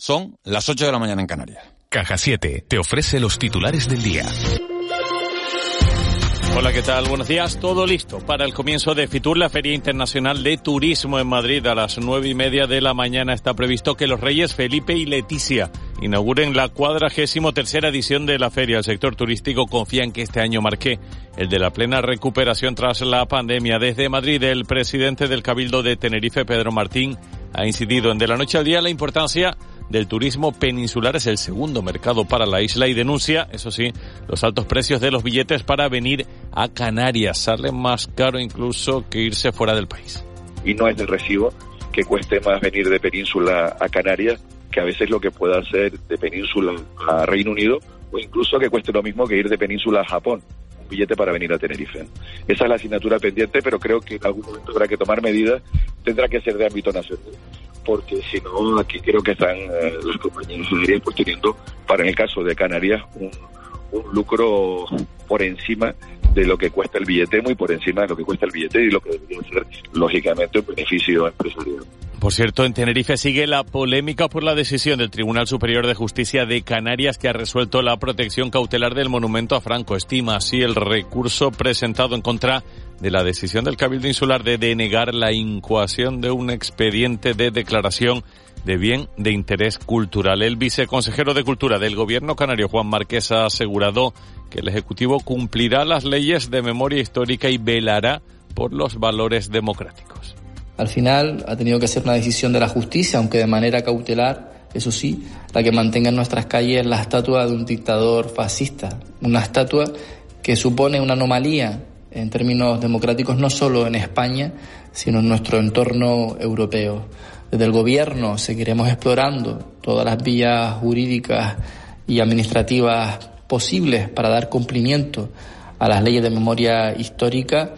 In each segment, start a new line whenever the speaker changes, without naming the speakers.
Son las 8 de la mañana en Canarias.
Caja 7 te ofrece los titulares del día.
Hola, ¿qué tal? Buenos días. Todo listo para el comienzo de Fitur, la Feria Internacional de Turismo en Madrid. A las nueve y media de la mañana está previsto que los reyes Felipe y Leticia inauguren la cuadragésimo tercera edición de la feria. El sector turístico confía en que este año marque el de la plena recuperación tras la pandemia. Desde Madrid, el presidente del Cabildo de Tenerife, Pedro Martín, ha incidido en de la noche al día la importancia del turismo peninsular es el segundo mercado para la isla y denuncia, eso sí, los altos precios de los billetes para venir a Canarias. Sale más caro incluso que irse fuera del país.
Y no es de recibo que cueste más venir de península a Canarias que a veces lo que pueda hacer de península a Reino Unido o incluso que cueste lo mismo que ir de península a Japón billete para venir a Tenerife. Esa es la asignatura pendiente, pero creo que en algún momento habrá que tomar medidas, tendrá que ser de ámbito nacional porque si no, aquí creo que están eh, los compañeros aéreos pues teniendo, para en el caso de Canarias, un, un lucro por encima de lo que cuesta el billete, muy por encima de lo que cuesta el billete y lo que debería ser, lógicamente, un beneficio empresarial.
Por cierto, en Tenerife sigue la polémica por la decisión del Tribunal Superior de Justicia de Canarias que ha resuelto la protección cautelar del monumento a Franco. Estima así el recurso presentado en contra de la decisión del Cabildo Insular de denegar la incoación de un expediente de declaración de bien de interés cultural. El viceconsejero de Cultura del Gobierno canario, Juan Marqués, ha asegurado que el Ejecutivo cumplirá las leyes de memoria histórica y velará por los valores democráticos.
Al final ha tenido que ser una decisión de la justicia, aunque de manera cautelar, eso sí, la que mantenga en nuestras calles la estatua de un dictador fascista, una estatua que supone una anomalía en términos democráticos no solo en España, sino en nuestro entorno europeo. Desde el Gobierno seguiremos explorando todas las vías jurídicas y administrativas posibles para dar cumplimiento a las leyes de memoria histórica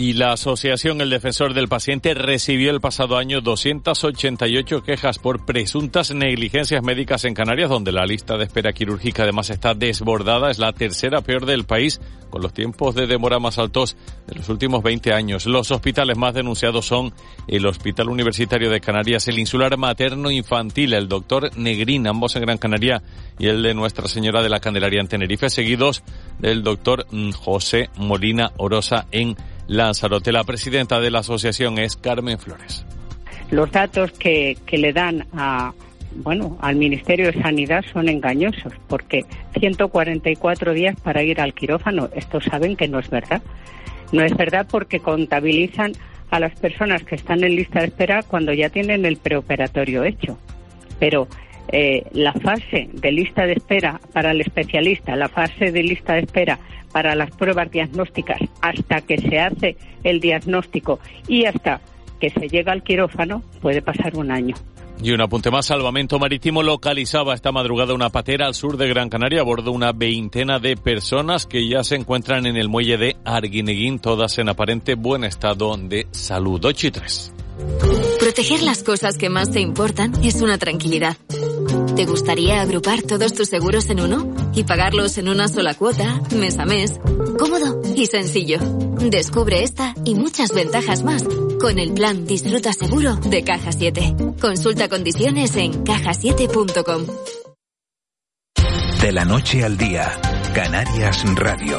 y la asociación El Defensor del Paciente recibió el pasado año 288 quejas por presuntas negligencias médicas en Canarias, donde la lista de espera quirúrgica además está desbordada. Es la tercera peor del país, con los tiempos de demora más altos de los últimos 20 años. Los hospitales más denunciados son el Hospital Universitario de Canarias, el Insular Materno Infantil, el Doctor Negrín, ambos en Gran Canaria, y el de Nuestra Señora de la Candelaria en Tenerife, seguidos del Doctor mm, José Molina Orosa en Lanzarote. La presidenta de la asociación es Carmen Flores.
Los datos que, que le dan a, bueno, al Ministerio de Sanidad son engañosos, porque 144 días para ir al quirófano, esto saben que no es verdad. No es verdad porque contabilizan a las personas que están en lista de espera cuando ya tienen el preoperatorio hecho. Pero eh, la fase de lista de espera para el especialista, la fase de lista de espera para las pruebas diagnósticas hasta que se hace el diagnóstico y hasta que se llega al quirófano puede pasar un año.
Y un apunte más, Salvamento Marítimo localizaba esta madrugada una patera al sur de Gran Canaria a bordo una veintena de personas que ya se encuentran en el muelle de Arguineguín, todas en aparente buen estado de salud. 8 y 3.
Proteger las cosas que más te importan es una tranquilidad. ¿Te gustaría agrupar todos tus seguros en uno y pagarlos en una sola cuota, mes a mes? Cómodo y sencillo. Descubre esta y muchas ventajas más con el plan Disfruta Seguro de Caja 7. Consulta condiciones en cajasiete.com.
De la noche al día, Canarias Radio.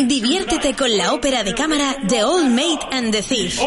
Diviértete con la ópera de cámara The Old Maid and the Thief.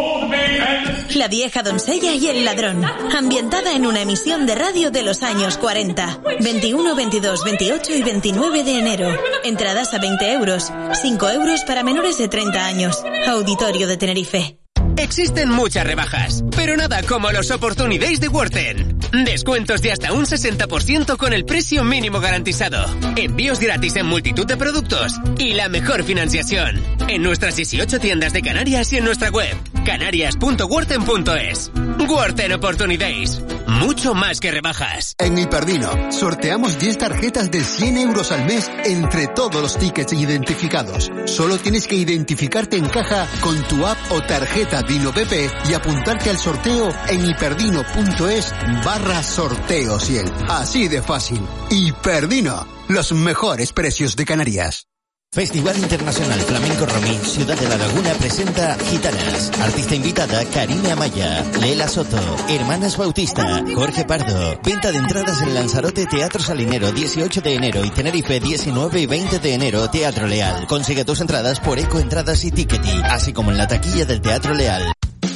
La vieja doncella y el ladrón. Ambientada en una emisión de radio de los años 40. 21, 22, 28 y 29 de enero. Entradas a 20 euros. 5 euros para menores de 30 años. Auditorio de Tenerife.
Existen muchas rebajas, pero nada como los Opportunities de Worten. Descuentos de hasta un 60% con el precio mínimo garantizado. Envíos gratis en multitud de productos y la mejor financiación. En nuestras 18 tiendas de Canarias y en nuestra web, canarias.worten.es. Worten Opportunities. Mucho más que rebajas.
En Hiperdino, sorteamos 10 tarjetas de 100 euros al mes entre todos los tickets identificados. Solo tienes que identificarte en caja con tu app o tarjeta Dino PP y apuntarte al sorteo en hiperdino.es barra sorteo 100. Así de fácil. Hiperdino, los mejores precios de Canarias.
Festival Internacional Flamenco Romí Ciudad de la Laguna presenta Gitanas. Artista invitada Karina Amaya, Lela Soto, Hermanas Bautista, Jorge Pardo. Venta de entradas en Lanzarote Teatro Salinero 18 de enero y Tenerife 19 y 20 de enero Teatro Leal. Consigue tus entradas por Eco Entradas y Tickety, así como en la taquilla del Teatro Leal.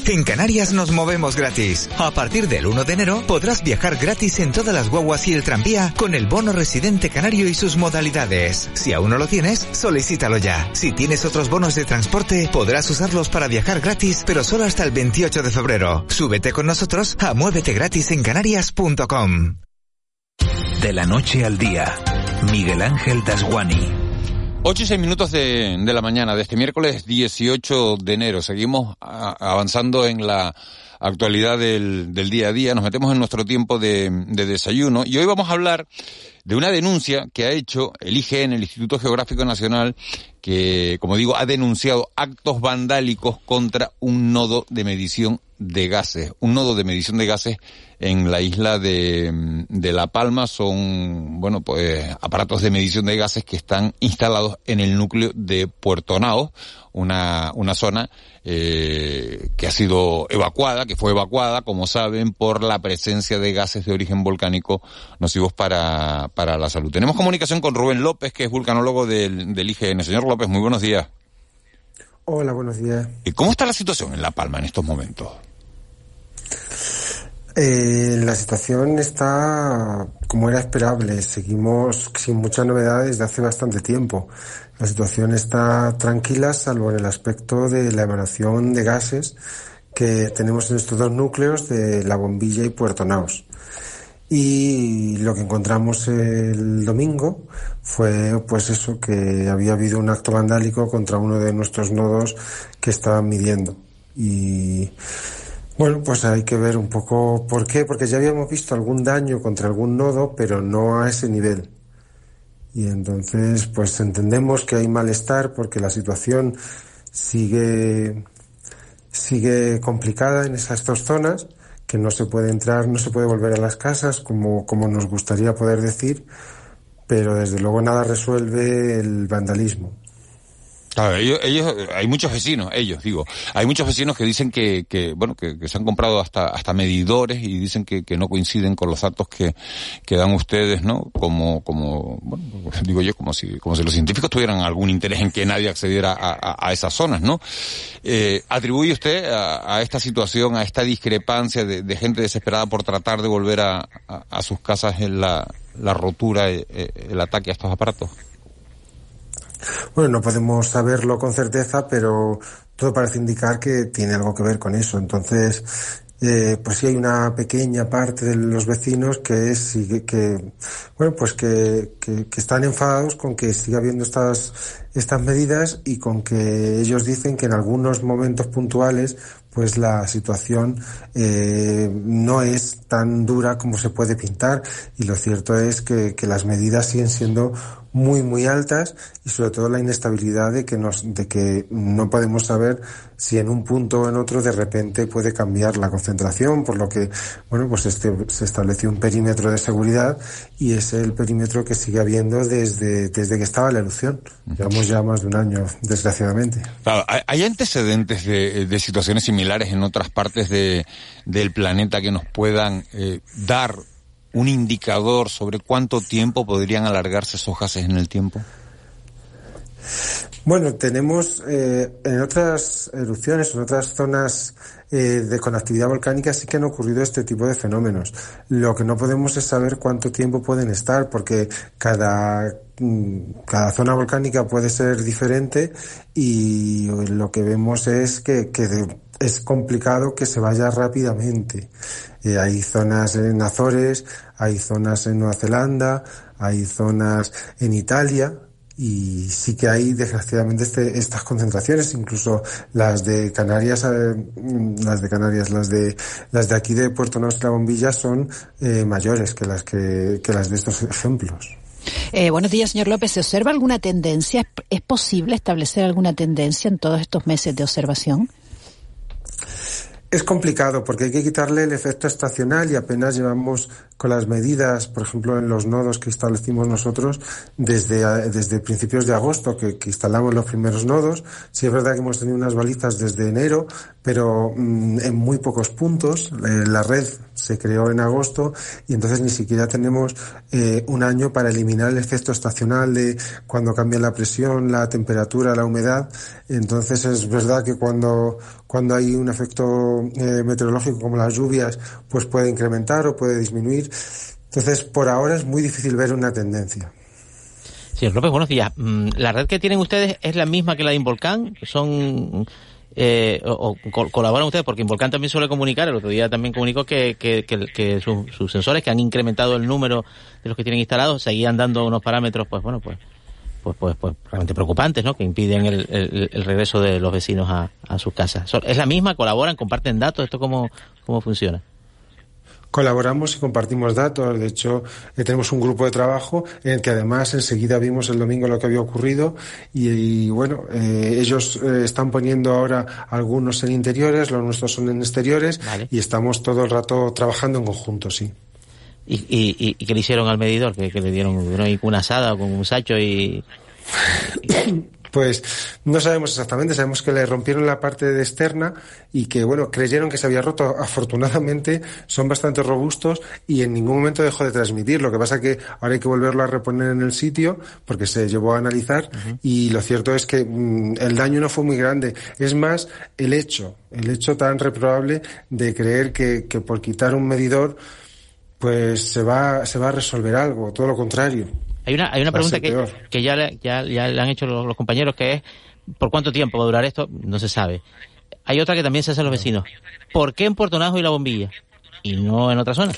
En Canarias nos movemos gratis. A partir del 1 de enero podrás viajar gratis en todas las guaguas y el tranvía con el bono residente canario y sus modalidades. Si aún no lo tienes, solicítalo ya. Si tienes otros bonos de transporte, podrás usarlos para viajar gratis, pero solo hasta el 28 de febrero. Súbete con nosotros a muévete gratis en canarias.com.
De la noche al día, Miguel Ángel Dasguani.
8 y 6 minutos de, de, la mañana de este miércoles 18 de enero. Seguimos avanzando en la actualidad del, del, día a día. Nos metemos en nuestro tiempo de, de, desayuno y hoy vamos a hablar de una denuncia que ha hecho el IGN, el Instituto Geográfico Nacional, que, como digo, ha denunciado actos vandálicos contra un nodo de medición de gases. Un nodo de medición de gases en la isla de, de, La Palma son, bueno, pues aparatos de medición de gases que están instalados en el núcleo de Puerto Nao, una, una zona eh, que ha sido evacuada, que fue evacuada, como saben, por la presencia de gases de origen volcánico nocivos para, para la salud. Tenemos comunicación con Rubén López, que es vulcanólogo del, del IGN. Señor López, muy buenos días.
Hola, buenos días.
¿Y cómo está la situación en La Palma en estos momentos?
Eh, la situación está como era esperable. Seguimos sin muchas novedades de hace bastante tiempo. La situación está tranquila, salvo en el aspecto de la emanación de gases que tenemos en estos dos núcleos de La Bombilla y Puerto Naos. Y lo que encontramos el domingo fue pues eso, que había habido un acto vandálico contra uno de nuestros nodos que estaban midiendo. Bueno, pues hay que ver un poco por qué, porque ya habíamos visto algún daño contra algún nodo, pero no a ese nivel. Y entonces, pues entendemos que hay malestar porque la situación sigue, sigue complicada en esas dos zonas, que no se puede entrar, no se puede volver a las casas como, como nos gustaría poder decir, pero desde luego nada resuelve el vandalismo.
Ellos, ellos, hay muchos vecinos, ellos digo, hay muchos vecinos que dicen que, que bueno, que, se han comprado hasta, hasta medidores y dicen que, que no coinciden con los datos que, que dan ustedes, ¿no? Como, como, bueno, digo yo, como si, como si los científicos tuvieran algún interés en que nadie accediera a, a, esas zonas, ¿no? Eh, ¿Atribuye usted a, a, esta situación, a esta discrepancia de, de gente desesperada por tratar de volver a, a sus casas en la, la rotura, el, el ataque a estos aparatos?
Bueno, no podemos saberlo con certeza, pero todo parece indicar que tiene algo que ver con eso. Entonces, eh, pues sí hay una pequeña parte de los vecinos que es que, bueno, pues que, que, que, están enfadados con que siga habiendo estas, estas medidas y con que ellos dicen que en algunos momentos puntuales pues la situación eh, no es tan dura como se puede pintar. Y lo cierto es que, que las medidas siguen siendo muy muy altas y sobre todo la inestabilidad de que nos de que no podemos saber si en un punto o en otro de repente puede cambiar la concentración por lo que bueno pues este se estableció un perímetro de seguridad y es el perímetro que sigue habiendo desde desde que estaba la erupción. Llevamos ya más de un año desgraciadamente
claro, hay antecedentes de, de situaciones similares en otras partes de, del planeta que nos puedan eh, dar un indicador sobre cuánto tiempo podrían alargarse esos gases en el tiempo?
Bueno, tenemos eh, en otras erupciones, en otras zonas eh, de, con actividad volcánica sí que han ocurrido este tipo de fenómenos. Lo que no podemos es saber cuánto tiempo pueden estar, porque cada, mm, cada zona volcánica puede ser diferente y lo que vemos es que, es complicado que se vaya rápidamente. Eh, hay zonas en Azores, hay zonas en Nueva Zelanda, hay zonas en Italia, y sí que hay desgraciadamente este, estas concentraciones, incluso las de Canarias, eh, las de Canarias, las de las de aquí de Puerto Nuestra Bombilla son eh, mayores que las que, que las de estos ejemplos.
Eh, buenos días, señor López. ¿Se observa alguna tendencia? ¿Es posible establecer alguna tendencia en todos estos meses de observación?
Es complicado porque hay que quitarle el efecto estacional y apenas llevamos con las medidas, por ejemplo, en los nodos que establecimos nosotros desde, desde principios de agosto que, instalamos los primeros nodos. Sí es verdad que hemos tenido unas balizas desde enero, pero mm, en muy pocos puntos. Eh, la red se creó en agosto y entonces ni siquiera tenemos eh, un año para eliminar el efecto estacional de cuando cambia la presión, la temperatura, la humedad. Entonces es verdad que cuando, cuando hay un efecto eh, meteorológico como las lluvias, pues puede incrementar o puede disminuir. Entonces, por ahora es muy difícil ver una tendencia.
Señor López, buenos días. Mm, ¿La red que tienen ustedes es la misma que la de Involcán? ¿Son eh, o, colaboran ustedes? Porque Involcán también suele comunicar, el otro día también comunicó que, que, que, sus, sensores que han incrementado el número de los que tienen instalados seguían dando unos parámetros, pues bueno, pues pues, pues, pues realmente preocupantes, ¿no? Que impiden el, el, regreso de los vecinos a, a, sus casas. ¿Es la misma? ¿Colaboran? ¿Comparten datos? ¿Esto cómo, cómo funciona?
colaboramos y compartimos datos. De hecho, eh, tenemos un grupo de trabajo en el que además enseguida vimos el domingo lo que había ocurrido y, bueno, eh, ellos eh, están poniendo ahora algunos en interiores, los nuestros son en exteriores y estamos todo el rato trabajando en conjunto, sí.
¿Y, y, y qué le hicieron al medidor? ¿Que, le dieron una asada o con un sacho y...
Pues no sabemos exactamente, sabemos que le rompieron la parte de externa y que, bueno, creyeron que se había roto. Afortunadamente son bastante robustos y en ningún momento dejó de transmitir. Lo que pasa que ahora hay que volverlo a reponer en el sitio porque se llevó a analizar y lo cierto es que mm, el daño no fue muy grande. Es más, el hecho, el hecho tan reprobable de creer que, que por quitar un medidor pues se va, se va a resolver algo, todo lo contrario.
Hay una, hay una pregunta que, que ya, ya, ya, le han hecho los, compañeros, que es, ¿por cuánto tiempo va a durar esto? No se sabe. Hay otra que también se hace los vecinos. ¿Por qué en Puerto Najo y la bombilla? Y no en otra zona.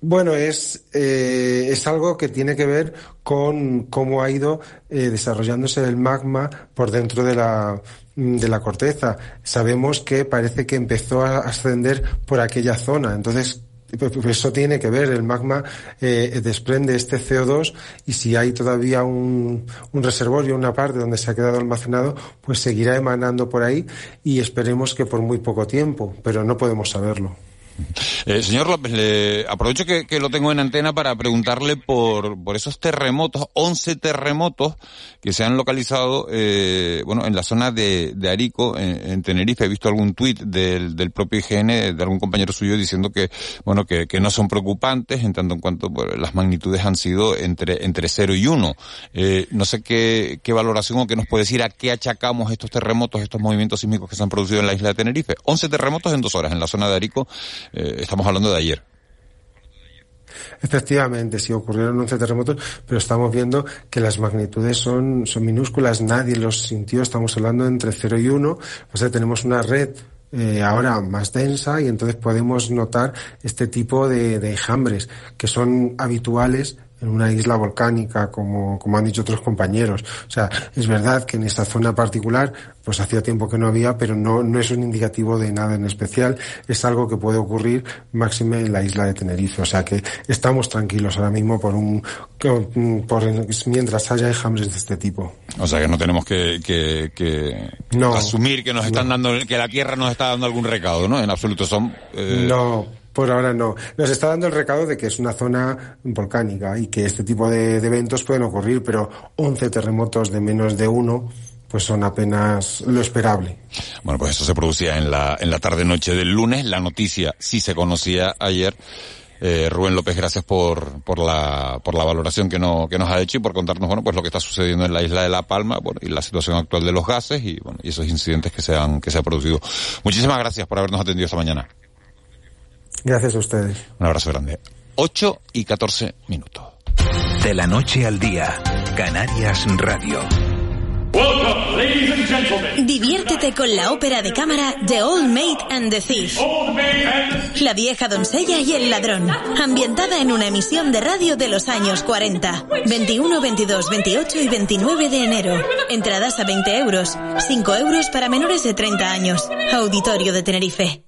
Bueno, es, eh, es algo que tiene que ver con cómo ha ido eh, desarrollándose el magma por dentro de la, de la corteza. Sabemos que parece que empezó a ascender por aquella zona. Entonces, eso tiene que ver, el magma eh, desprende este CO2 y si hay todavía un, un reservorio, una parte donde se ha quedado almacenado, pues seguirá emanando por ahí y esperemos que por muy poco tiempo, pero no podemos saberlo.
Eh, señor López, le aprovecho que, lo tengo en antena para preguntarle por, por esos terremotos, 11 terremotos que se han localizado, eh, bueno, en la zona de, de Arico, en, Tenerife. He visto algún tuit del, del propio IGN, de algún compañero suyo, diciendo que, bueno, que, que no son preocupantes en tanto en cuanto pues, las magnitudes han sido entre, entre 0 y 1. Eh, no sé qué, qué valoración o qué nos puede decir a qué achacamos estos terremotos, estos movimientos sísmicos que se han producido en la isla de Tenerife. 11 terremotos en dos horas en la zona de Arico eh, estamos hablando de ayer.
Efectivamente, sí ocurrieron 11 terremotos, pero estamos viendo que las magnitudes son, son minúsculas, nadie los sintió, estamos hablando entre 0 y 1, o sea, tenemos una red eh, ahora más densa y entonces podemos notar este tipo de, de enjambres que son habituales en una isla volcánica, como, como han dicho otros compañeros. O sea, es verdad que en esta zona particular, pues hacía tiempo que no había, pero no, no es un indicativo de nada en especial. Es algo que puede ocurrir máxime en la isla de Tenerife. O sea que estamos tranquilos ahora mismo por un, por, mientras haya enjambres de este tipo.
O sea que no tenemos que, que, que asumir que nos están dando, que la Tierra nos está dando algún recado, ¿no? En absoluto son,
eh... No, por ahora no. Nos está dando el recado de que es una zona volcánica y que este tipo de, eventos pueden ocurrir, pero 11 terremotos de menos de uno pues son apenas lo esperable.
Bueno, pues eso se producía en la, en la tarde-noche del lunes. La noticia sí se conocía ayer Eh, Rubén López, gracias por, por, la, por la valoración que, no, que nos ha hecho y por contarnos bueno, pues lo que está sucediendo en la isla de La Palma bueno, y la situación actual de los gases y, bueno, y esos incidentes que se, han, que se han producido. Muchísimas gracias por habernos atendido esta mañana.
Gracias a ustedes.
Un abrazo grande. 8 y 14 minutos.
De la noche al día, Canarias Radio.
Diviértete con la ópera de cámara The Old Maid and the Thief. La vieja doncella y el ladrón. Ambientada en una emisión de radio de los años 40. 21, 22, 28 y 29 de enero. Entradas a 20 euros. 5 euros para menores de 30 años. Auditorio de Tenerife.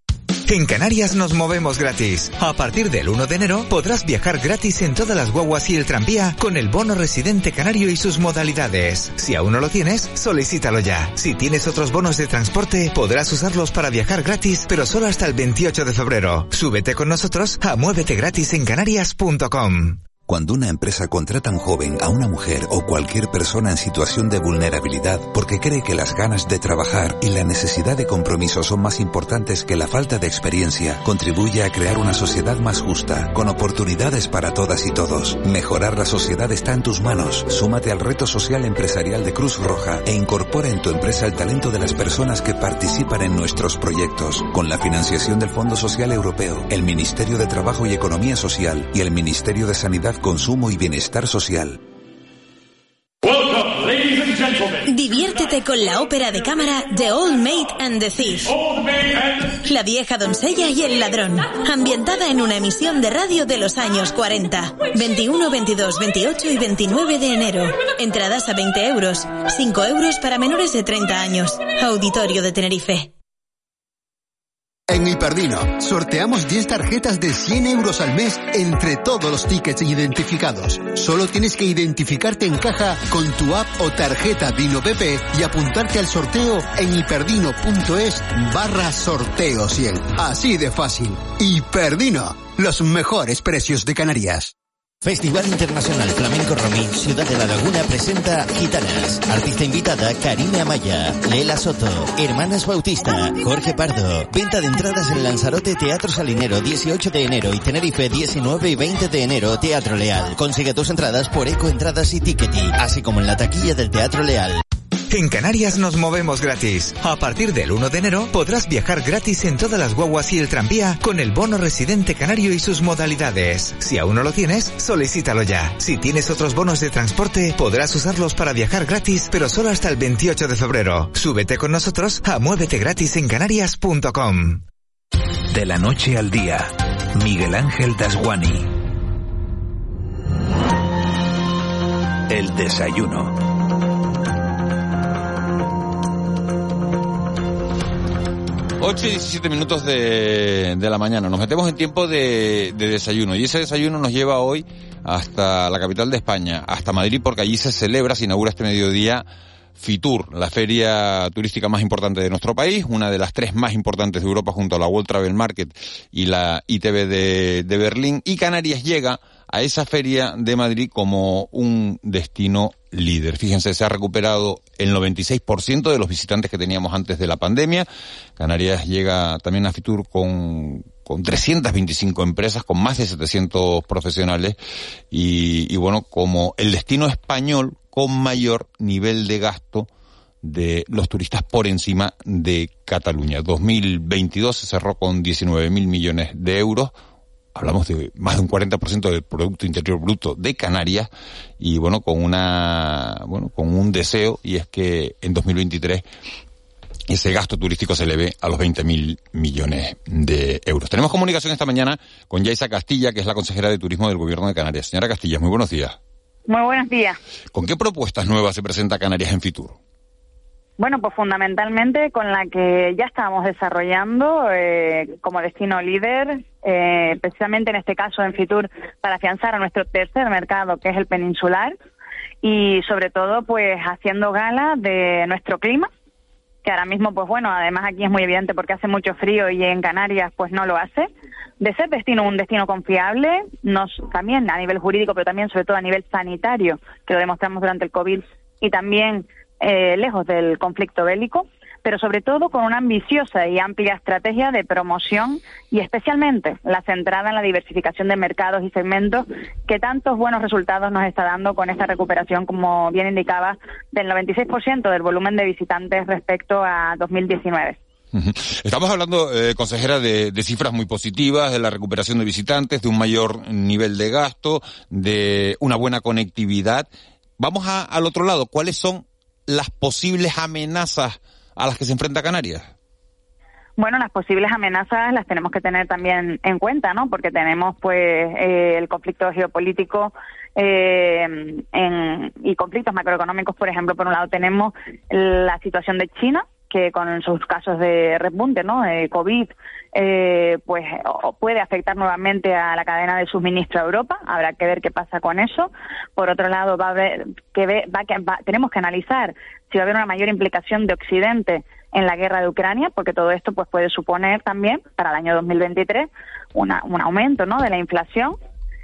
En Canarias nos movemos gratis. A partir del 1 de enero podrás viajar gratis en todas las guaguas y el tranvía con el bono residente canario y sus modalidades. Si aún no lo tienes, solicítalo ya. Si tienes otros bonos de transporte, podrás usarlos para viajar gratis, pero solo hasta el 28 de febrero. Súbete con nosotros a muévete gratis en canarias.com.
Cuando una empresa contrata a un joven, a una mujer o cualquier persona en situación de vulnerabilidad porque cree que las ganas de trabajar y la necesidad de compromiso son más importantes que la falta de experiencia, contribuye a crear una sociedad más justa, con oportunidades para todas y todos. Mejorar la sociedad está en tus manos. Súmate al reto social empresarial de Cruz Roja e incorpora en tu empresa el talento de las personas que participan en nuestros proyectos, con la financiación del Fondo Social Europeo, el Ministerio de Trabajo y Economía Social y el Ministerio de Sanidad Consumo y Bienestar Social.
Diviértete con la ópera de cámara The Old Maid and the Thief. La vieja doncella y el ladrón. Ambientada en una emisión de radio de los años 40. 21, 22, 28 y 29 de enero. Entradas a 20 euros. 5 euros para menores de 30 años. Auditorio de Tenerife.
En Hiperdino, sorteamos 10 tarjetas de 100 euros al mes entre todos los tickets identificados. Solo tienes que identificarte en caja con tu app o tarjeta Dino PP y apuntarte al sorteo en hiperdino.es barra sorteo 100. Así de fácil. Hiperdino, los mejores precios de Canarias.
Festival Internacional Flamenco Romí, Ciudad de la Laguna presenta Gitanas. Artista invitada Karina Amaya, Lela Soto, Hermanas Bautista, Jorge Pardo. Venta de entradas en Lanzarote Teatro Salinero 18 de enero y Tenerife 19 y 20 de enero Teatro Leal. Consigue tus entradas por Eco Entradas y Tickety, así como en la taquilla del Teatro Leal.
En Canarias nos movemos gratis. A partir del 1 de enero podrás viajar gratis en todas las guaguas y el tranvía con el bono residente canario y sus modalidades. Si aún no lo tienes, solicítalo ya. Si tienes otros bonos de transporte, podrás usarlos para viajar gratis, pero solo hasta el 28 de febrero. Súbete con nosotros a muévete gratis en canarias.com.
De la noche al día, Miguel Ángel Dasguani. El desayuno.
8 y 17 minutos de, de la mañana. Nos metemos en tiempo de, de, desayuno y ese desayuno nos lleva hoy hasta la capital de España, hasta Madrid, porque allí se celebra, se inaugura este mediodía Fitur, la feria turística más importante de nuestro país, una de las tres más importantes de Europa junto a la World Travel Market y la ITV de, de Berlín. Y Canarias llega a esa feria de Madrid como un destino líder. Fíjense, se ha recuperado el 96% de los visitantes que teníamos antes de la pandemia. Canarias llega también a Fitur con, con 325 empresas, con más de 700 profesionales y, y bueno, como el destino español con mayor nivel de gasto de los turistas por encima de Cataluña. 2022 se cerró con 19 mil millones de euros, hablamos de más de un 40% del Producto Interior Bruto de Canarias y bueno, con una, bueno, con un deseo y es que en 2023 ese gasto turístico se eleve a los 20.000 millones de euros. Tenemos comunicación esta mañana con Yaisa Castilla, que es la consejera de Turismo del Gobierno de Canarias. Señora Castilla, muy buenos días.
Muy buenos días.
¿Con qué propuestas nuevas se presenta Canarias en Fitur?
Bueno, pues fundamentalmente con la que ya estábamos desarrollando eh, como destino líder, eh, precisamente en este caso en Fitur, para afianzar a nuestro tercer mercado, que es el peninsular, y sobre todo, pues haciendo gala de nuestro clima, que ahora mismo, pues bueno, además aquí es muy evidente porque hace mucho frío y en Canarias pues no lo hace, de ser destino un destino confiable, nos, también a nivel jurídico, pero también sobre todo a nivel sanitario, que lo demostramos durante el COVID y también eh, lejos del conflicto bélico, pero sobre todo con una ambiciosa y amplia estrategia de promoción y especialmente la centrada en la diversificación de mercados y segmentos que tantos buenos resultados nos está dando con esta recuperación, como bien indicaba, del 96% del volumen de visitantes respecto a 2019.
Estamos hablando, eh, consejera, de, cifras muy positivas, de la recuperación de visitantes, de un mayor nivel de gasto, de una buena conectividad. Vamos al otro lado. ¿Cuáles son las posibles amenazas a las que se enfrenta Canarias?
Bueno, las posibles amenazas las tenemos que tener también en cuenta, ¿no? Porque tenemos, pues, eh, el conflicto geopolítico eh, y conflictos macroeconómicos, por ejemplo, por un lado tenemos la situación de China, que con sus casos de repunte, ¿no? De COVID, eh, pues puede afectar nuevamente a la cadena de suministro a Europa. Habrá que ver qué pasa con eso. Por otro lado, va a haber que ver, va, va, tenemos que analizar si va a haber una mayor implicación de Occidente en la guerra de Ucrania, porque todo esto pues puede suponer también para el año 2023 una, un aumento, ¿no? De la inflación,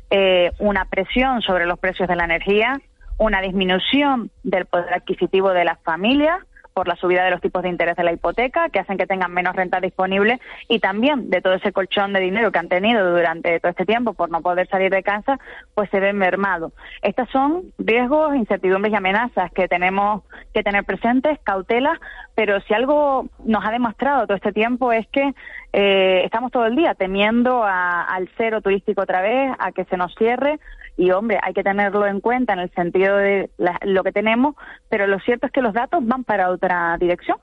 eh, una presión sobre los precios de la energía, una disminución del poder adquisitivo de las familias por la subida de los tipos de interés de la hipoteca, que hacen que tengan menos renta disponible, y también de todo ese colchón de dinero que han tenido durante todo este tiempo por no poder salir de casa, pues se ven mermados. Estos son riesgos, incertidumbres y amenazas que tenemos que tener presentes, cautelas, pero si algo nos ha demostrado todo este tiempo es que eh, estamos todo el día temiendo al cero turístico otra vez, a que se nos cierre, y hombre, hay que tenerlo en cuenta en el sentido de lo que tenemos, pero lo cierto es que los datos van para otra dirección,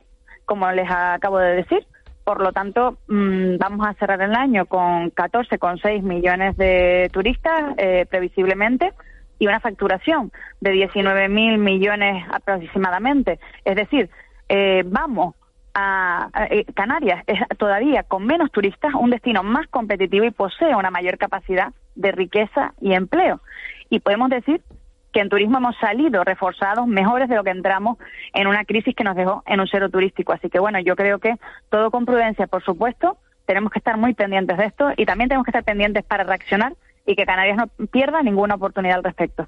como les acabo de decir. Por lo tanto, mm, vamos a cerrar el año con 14,6 millones de turistas, eh, previsiblemente, y una facturación de 19.000 millones aproximadamente. Es decir, eh, vamos a, eh, Canarias es todavía con menos turistas un destino más competitivo y posee una mayor capacidad de riqueza y empleo. Y podemos decir que en turismo hemos salido reforzados, mejores de lo que entramos en una crisis que nos dejó en un cero turístico. Así que bueno, yo creo que todo con prudencia, por supuesto, tenemos que estar muy pendientes de esto y también tenemos que estar pendientes para reaccionar y que Canarias no pierda ninguna oportunidad al respecto.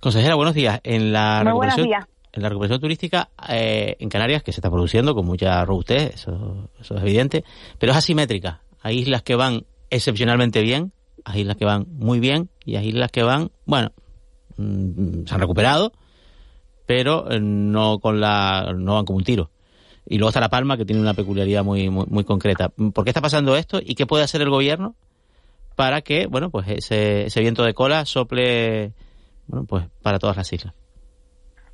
Consejera, buenos días. En la recuperación, En la recuperación turística eh, en Canarias, que se está produciendo con mucha robustez, eso, eso es evidente, pero es asimétrica. Hay islas que van excepcionalmente bien, hay islas que van muy bien y hay islas que van, bueno, mm, se han recuperado, pero eh, no con la no van como un tiro. Y luego está La Palma, que tiene una peculiaridad muy, muy, muy concreta. ¿Por qué está pasando esto y qué puede hacer el gobierno para que, bueno, pues ese, ese viento de cola sople, bueno, pues para todas las islas?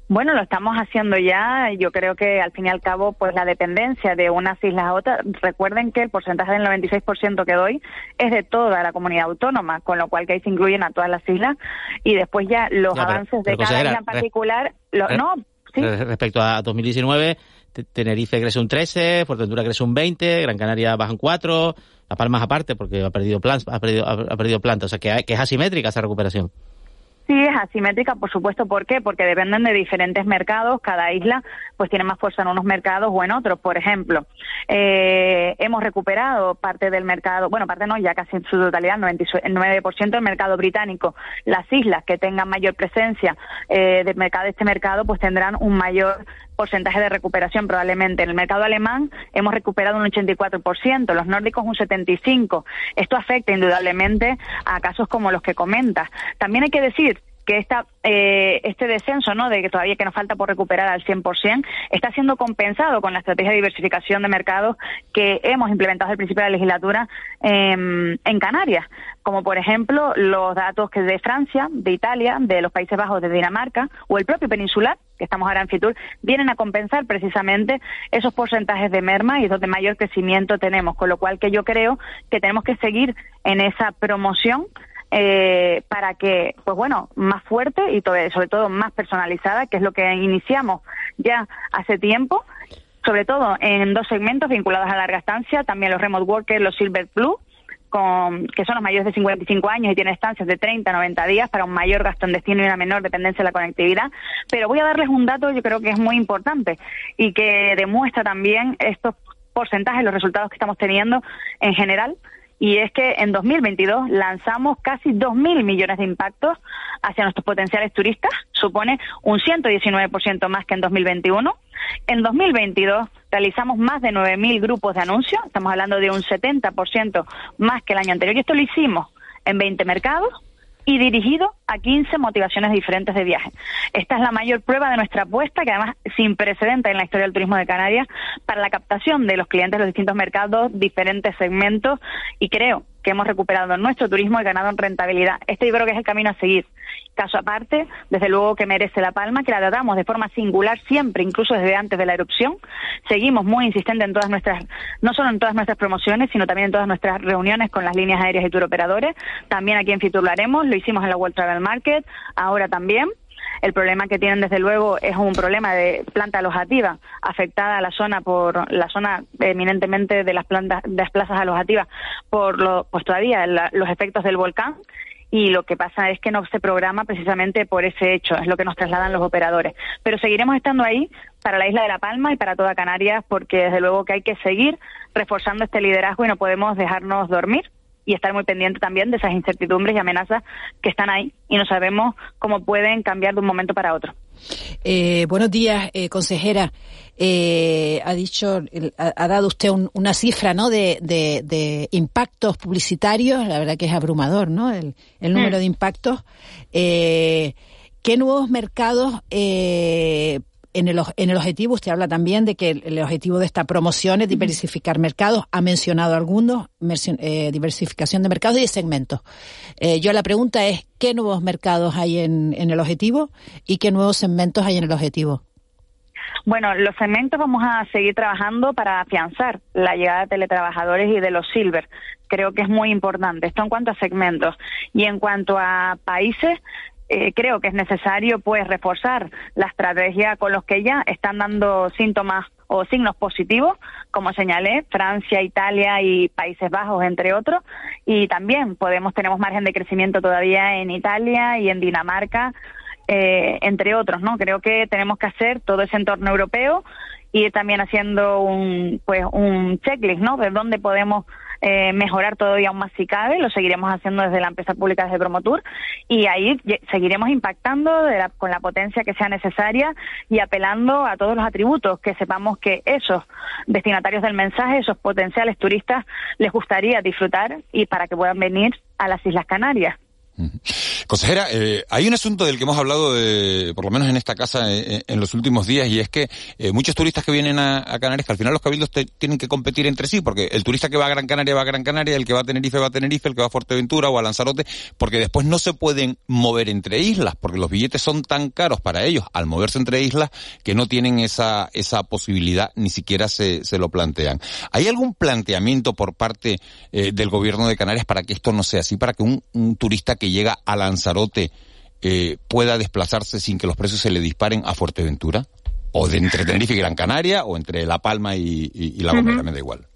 Bueno, lo estamos haciendo ya. Yo creo que al fin y al cabo, pues la dependencia de unas islas a otras. Recuerden que el porcentaje del 96% que doy es de toda la comunidad autónoma, con lo cual que ahí se incluyen a todas las islas y después ya los avances de cada isla en particular. no, ¿sí?
Respecto a 2019, Tenerife crece un 13, Fuerteventura crece un 20, Gran Canaria baja un 4, La Palma aparte porque ha perdido, plan, ha perdido, ha perdido planta. O sea que, que es asimétrica esa recuperación.
Sí, es asimétrica, por supuesto. ¿Por qué? Porque dependen de diferentes mercados. Cada isla pues tiene más fuerza en unos mercados o en otros. Por ejemplo, eh, hemos recuperado parte del mercado, bueno, parte no, ya casi en su totalidad, 99% del mercado británico. Las islas que tengan mayor presencia eh, de, mercado, de este mercado pues tendrán un mayor porcentaje de recuperación probablemente. En el mercado alemán hemos recuperado un 84%, los nórdicos un 75%. Esto afecta indudablemente a casos como los que comentas. También hay que decir que esta, eh, este descenso, ¿no? de que todavía que nos falta por recuperar al 100%, está siendo compensado con la estrategia de diversificación de mercados que hemos implementado desde el principio de la legislatura em, en Canarias, como por ejemplo los datos que de Francia, de Italia, de los Países Bajos, de Dinamarca o el propio peninsular, que estamos ahora en Fitur, vienen a compensar precisamente esos porcentajes de merma y donde mayor crecimiento tenemos, con lo cual que yo creo que tenemos que seguir en esa promoción eh, para que, pues bueno, más fuerte y sobre todo más personalizada, que es lo que iniciamos ya hace tiempo, sobre todo en dos segmentos vinculados a larga estancia, también los remote workers, los silver plus, con, que son los mayores de 55 años y tienen estancias de 30 a 90 días para un mayor gasto en destino y una menor dependencia de la conectividad. Pero voy a darles un dato, yo creo que es muy importante y que demuestra también estos porcentajes, los resultados que estamos teniendo en general y es que en 2022 lanzamos casi 2.000 millones de impactos hacia nuestros potenciales turistas, supone un 119% más que en 2021. En 2022 realizamos más de 9.000 grupos de anuncios, estamos hablando de un 70% más que el año anterior, y esto lo hicimos en 20 mercados, y dirigido a 15 motivaciones diferentes de viaje. Esta es la mayor prueba de nuestra apuesta, que además sin precedentes en la historia del turismo de Canarias, para la captación de los clientes de los distintos mercados, diferentes segmentos, y creo que hemos recuperado nuestro turismo y ganado en rentabilidad. Este yo creo que es el camino a seguir. Caso aparte, desde luego que merece la palma, que la tratamos de forma singular siempre, incluso desde antes de la erupción. Seguimos muy insistentes en todas nuestras, no solo en todas nuestras promociones, sino también en todas nuestras reuniones con las líneas aéreas y tour operadores. También aquí en Fitur lo haremos, lo hicimos en la World Travel Market, ahora también. El problema que tienen, desde luego, es un problema de planta alojativa afectada a la zona por la zona eminentemente de las plantas, de las plazas alojativas por lo, pues todavía los efectos del volcán y lo que pasa es que no se programa precisamente por ese hecho, es lo que nos trasladan los operadores. Pero seguiremos estando ahí para la isla de La Palma y para toda Canarias porque desde luego que hay que seguir reforzando este liderazgo y no podemos dejarnos dormir y estar muy pendiente también de esas incertidumbres y amenazas que están ahí y no sabemos cómo pueden cambiar de un momento para otro.
Eh, buenos días, eh, consejera. Eh, ha dicho, ha, dado usted una cifra, ¿no? De, de, impactos publicitarios. La verdad que es abrumador, ¿no? El, número mm. de impactos. ¿Qué nuevos mercados en el, en el objetivo, usted habla también de que el, objetivo de esta promoción es diversificar mercados. Ha mencionado algunos, eh, diversificación de mercados y de segmentos. Eh, yo la pregunta es, ¿qué nuevos mercados hay en, en el objetivo y qué nuevos segmentos hay en el objetivo?
Bueno, los segmentos vamos a seguir trabajando para afianzar la llegada de teletrabajadores y de los silver. Creo que es muy importante. Esto en cuanto a segmentos. Y en cuanto a países, eh, creo que es necesario pues reforzar la estrategia con los que ya están dando síntomas o signos positivos, como señalé, Francia, Italia y Países Bajos, entre otros, y también podemos tenemos margen de crecimiento todavía en Italia y en Dinamarca, eh, entre otros, ¿no? Creo que tenemos que hacer todo ese entorno europeo y también haciendo un pues un checklist, ¿no? De dónde podemos eh, mejorar todavía aún más si cabe, lo seguiremos haciendo desde la empresa pública desde Promotur y ahí seguiremos impactando con la potencia que sea necesaria y apelando a todos los atributos que sepamos que esos destinatarios del mensaje, esos potenciales turistas les gustaría disfrutar y para que puedan venir a las Islas Canarias.
Consejera, eh, hay un asunto del que hemos hablado, de, por lo menos en esta casa, eh, en los últimos días, y es que eh, muchos turistas que vienen a, Canarias, que al final los cabildos tienen que competir entre sí, porque el turista que va a Gran Canaria va a Gran Canaria, el que va a Tenerife va a Tenerife, el que va a Fuerteventura o a Lanzarote, porque después no se pueden mover entre islas, porque los billetes son tan caros para ellos al moverse entre islas que no tienen esa, esa posibilidad, ni siquiera se, se lo plantean. ¿Hay algún planteamiento por parte del gobierno de Canarias para que esto no sea así, para que un, un turista que llega a Lanzarote eh, pueda desplazarse sin que los precios se le disparen a Fuerteventura? ¿O de entre Tenerife y Gran Canaria? ¿O entre La Palma y, La Gomera? Me da igual.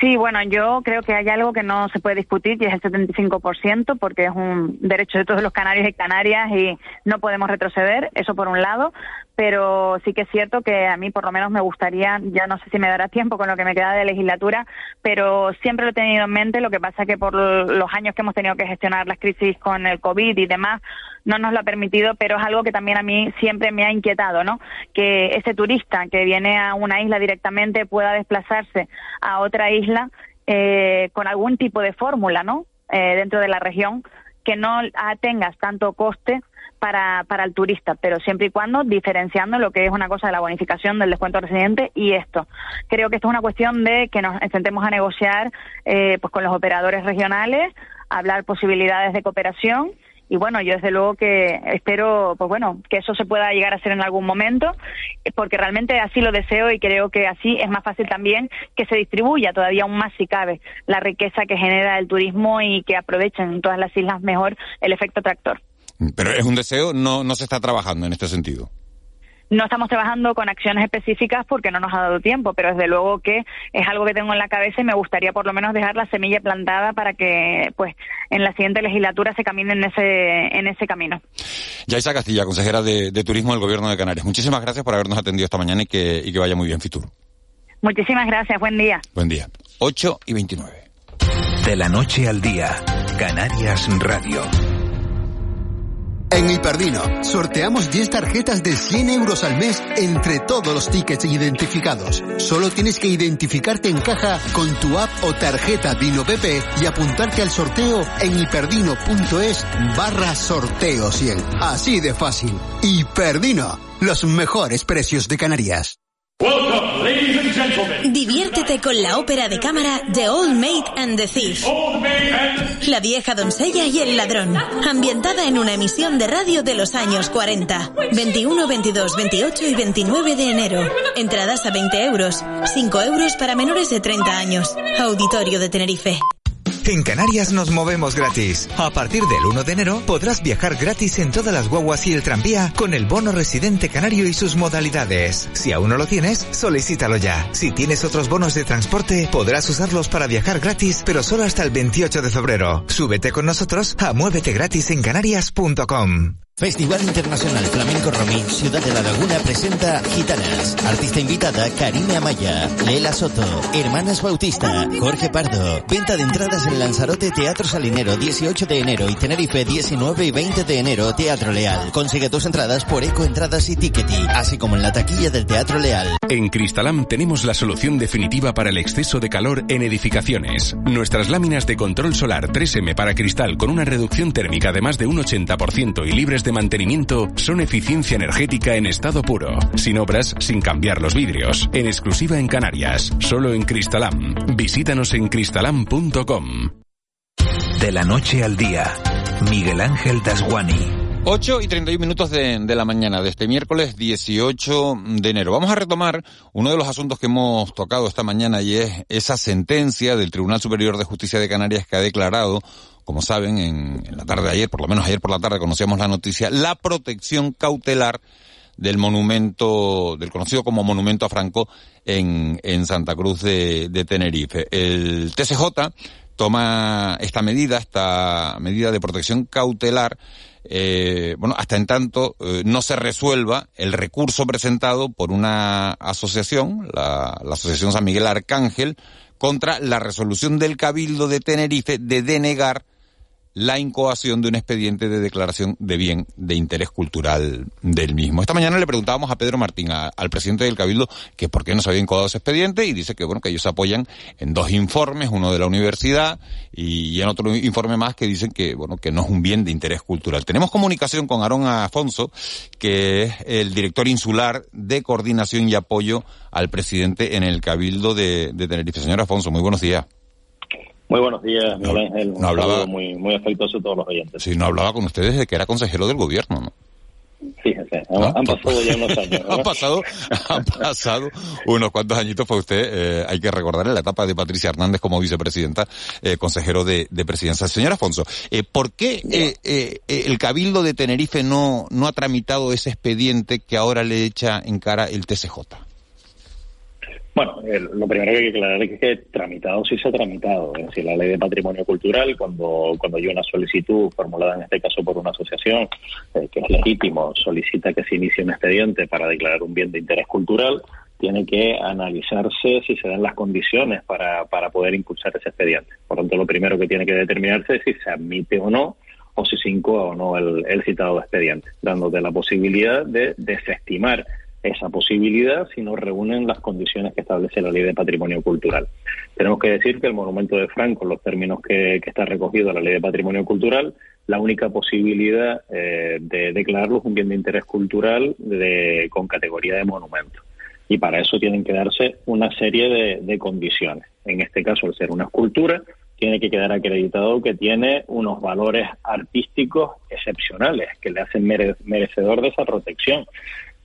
Sí, bueno, yo creo que hay algo que no se puede discutir y es el 75% porque es un derecho de todos los canarios y canarias y no podemos retroceder, eso por un lado, pero sí que es cierto que a mí por lo menos me gustaría, ya no sé si me dará tiempo con lo que me queda de legislatura, pero siempre lo he tenido en mente, lo que pasa que por los años que hemos tenido que gestionar las crisis con el COVID y demás, no nos lo ha permitido, pero es algo que también a mí siempre me ha inquietado, ¿no? Que ese turista que viene a una isla directamente pueda desplazarse a otra isla eh, con algún tipo de fórmula, ¿no? Eh, dentro de la región que no tengas tanto coste para, para el turista, pero siempre y cuando diferenciando lo que es una cosa de la bonificación del descuento residente y esto. Creo que esto es una cuestión de que nos sentemos a negociar eh, pues con los operadores regionales, hablar posibilidades de cooperación y bueno, yo desde luego que espero, pues bueno, que eso se pueda llegar a hacer en algún momento, porque realmente así lo deseo y creo que así es más fácil también que se distribuya todavía aún más si cabe la riqueza que genera el turismo y que aprovechen en todas las islas mejor el efecto tractor.
Pero es un deseo, no, no se está trabajando en este sentido.
No estamos trabajando con acciones específicas porque no nos ha dado tiempo, pero desde luego que es algo que tengo en la cabeza y me gustaría por lo menos dejar la semilla plantada para que pues en la siguiente legislatura se camine en ese, en ese camino.
Yaisa Castilla, consejera de, Turismo del Gobierno de Canarias. Muchísimas gracias por habernos atendido esta mañana y que, y que vaya muy bien Fitur.
Muchísimas gracias, buen día.
Buen día. 8 y 29.
De la noche al día, Canarias Radio.
En Hiperdino, sorteamos 10 tarjetas de 100 euros al mes entre todos los tickets identificados. Solo tienes que identificarte en caja con tu app o tarjeta Dino PP y apuntarte al sorteo en hiperdino.es barra sorteo 100. Así de fácil. Hiperdino, los mejores precios de Canarias.
Diviértete con la ópera de cámara The Old Maid and the Thief. La vieja doncella y el ladrón. Ambientada en una emisión de radio de los años 40. 21, 22, 28 y 29 de enero. Entradas a 20 euros. 5 euros para menores de 30 años. Auditorio de Tenerife.
En Canarias nos movemos gratis. A partir del 1 de enero podrás viajar gratis en todas las guaguas y el tranvía con el bono residente canario y sus modalidades. Si aún no lo tienes, solicítalo ya. Si tienes otros bonos de transporte, podrás usarlos para viajar gratis, pero solo hasta el 28 de febrero. Súbete con nosotros a muévete gratis en canarias.com.
Festival Internacional Flamenco Romí, Ciudad de la Laguna presenta Gitanas. Artista invitada Karine Amaya, Lela Soto, Hermanas Bautista, Jorge Pardo. Venta de entradas en Lanzarote Teatro Salinero 18 de enero y Tenerife 19 y 20 de enero Teatro Leal. Consigue tus entradas por Eco Entradas y Tickety, así como en la taquilla del Teatro Leal.
En Cristalam tenemos la solución definitiva para el exceso de calor en edificaciones. Nuestras láminas de control solar 3M para cristal con una reducción térmica de más de un 80% y libres de de mantenimiento son eficiencia energética en estado puro, sin obras, sin cambiar los vidrios, en exclusiva en Canarias, solo en Cristalam. Visítanos en cristalam.com.
De la noche al día, Miguel Ángel Dasguani.
8 y 31 minutos de, de, la mañana de este miércoles 18 de enero. Vamos a retomar uno de los asuntos que hemos tocado esta mañana y es esa sentencia del Tribunal Superior de Justicia de Canarias que ha declarado como saben, en, la tarde de ayer, por lo menos ayer por la tarde conocíamos la noticia, la protección cautelar del monumento, del conocido como Monumento a Franco en, en Santa Cruz de, Tenerife. El TCJ toma esta medida, esta medida de protección cautelar, eh, bueno, hasta en tanto eh, no se resuelva el recurso presentado por una asociación, la, la Asociación San Miguel Arcángel, contra la resolución del Cabildo de Tenerife de denegar la incoación de un expediente de declaración de bien de interés cultural del mismo. Esta mañana le preguntábamos a Pedro Martín, al presidente del Cabildo, que por qué no se había incoado ese expediente y dice que bueno que ellos apoyan en dos informes, uno de la universidad y en otro informe más que dicen que bueno que no es un bien de interés cultural. Tenemos comunicación con Aarón Afonso, que es el director insular de coordinación y apoyo al presidente en el Cabildo de, de Tenerife. Señor Afonso, muy buenos días.
Muy buenos días, Miguel Ángel. No hablaba, muy, muy afectuoso a todos los oyentes.
Sí, no hablaba con ustedes desde que era consejero del gobierno, ¿no?
Fíjense, han, pasado ya unos años.
han, pasado, han pasado unos cuantos añitos fue usted, eh, hay que recordar en la etapa de Patricia Hernández como vicepresidenta, eh, consejero de, de, presidencia. Señor Afonso, eh, ¿por qué eh, eh, el Cabildo de Tenerife no, no ha tramitado ese expediente que ahora le echa en cara el TCJ?
Bueno, lo primero que hay que aclarar es que tramitado sí se ha tramitado. Es decir, la ley de patrimonio cultural, cuando, cuando hay una solicitud formulada en este caso por una asociación, eh, que es legítimo, solicita que se inicie un expediente para declarar un bien de interés cultural, tiene que analizarse si se dan las condiciones para, para poder impulsar ese expediente. Por lo tanto, lo primero que tiene que determinarse es si se admite o no o si se incoa o no el, el citado expediente, dándote la posibilidad de desestimar esa posibilidad si no reúnen las condiciones que establece la ley de patrimonio cultural. Tenemos que decir que el monumento de Franco, los términos que, está recogido en la ley de patrimonio cultural, la única posibilidad eh, de declararlo es un bien de interés cultural de, con categoría de monumento. Y para eso tienen que darse una serie de condiciones. En este caso, al ser una escultura, tiene que quedar acreditado que tiene unos valores artísticos excepcionales que le hacen merecedor de esa protección.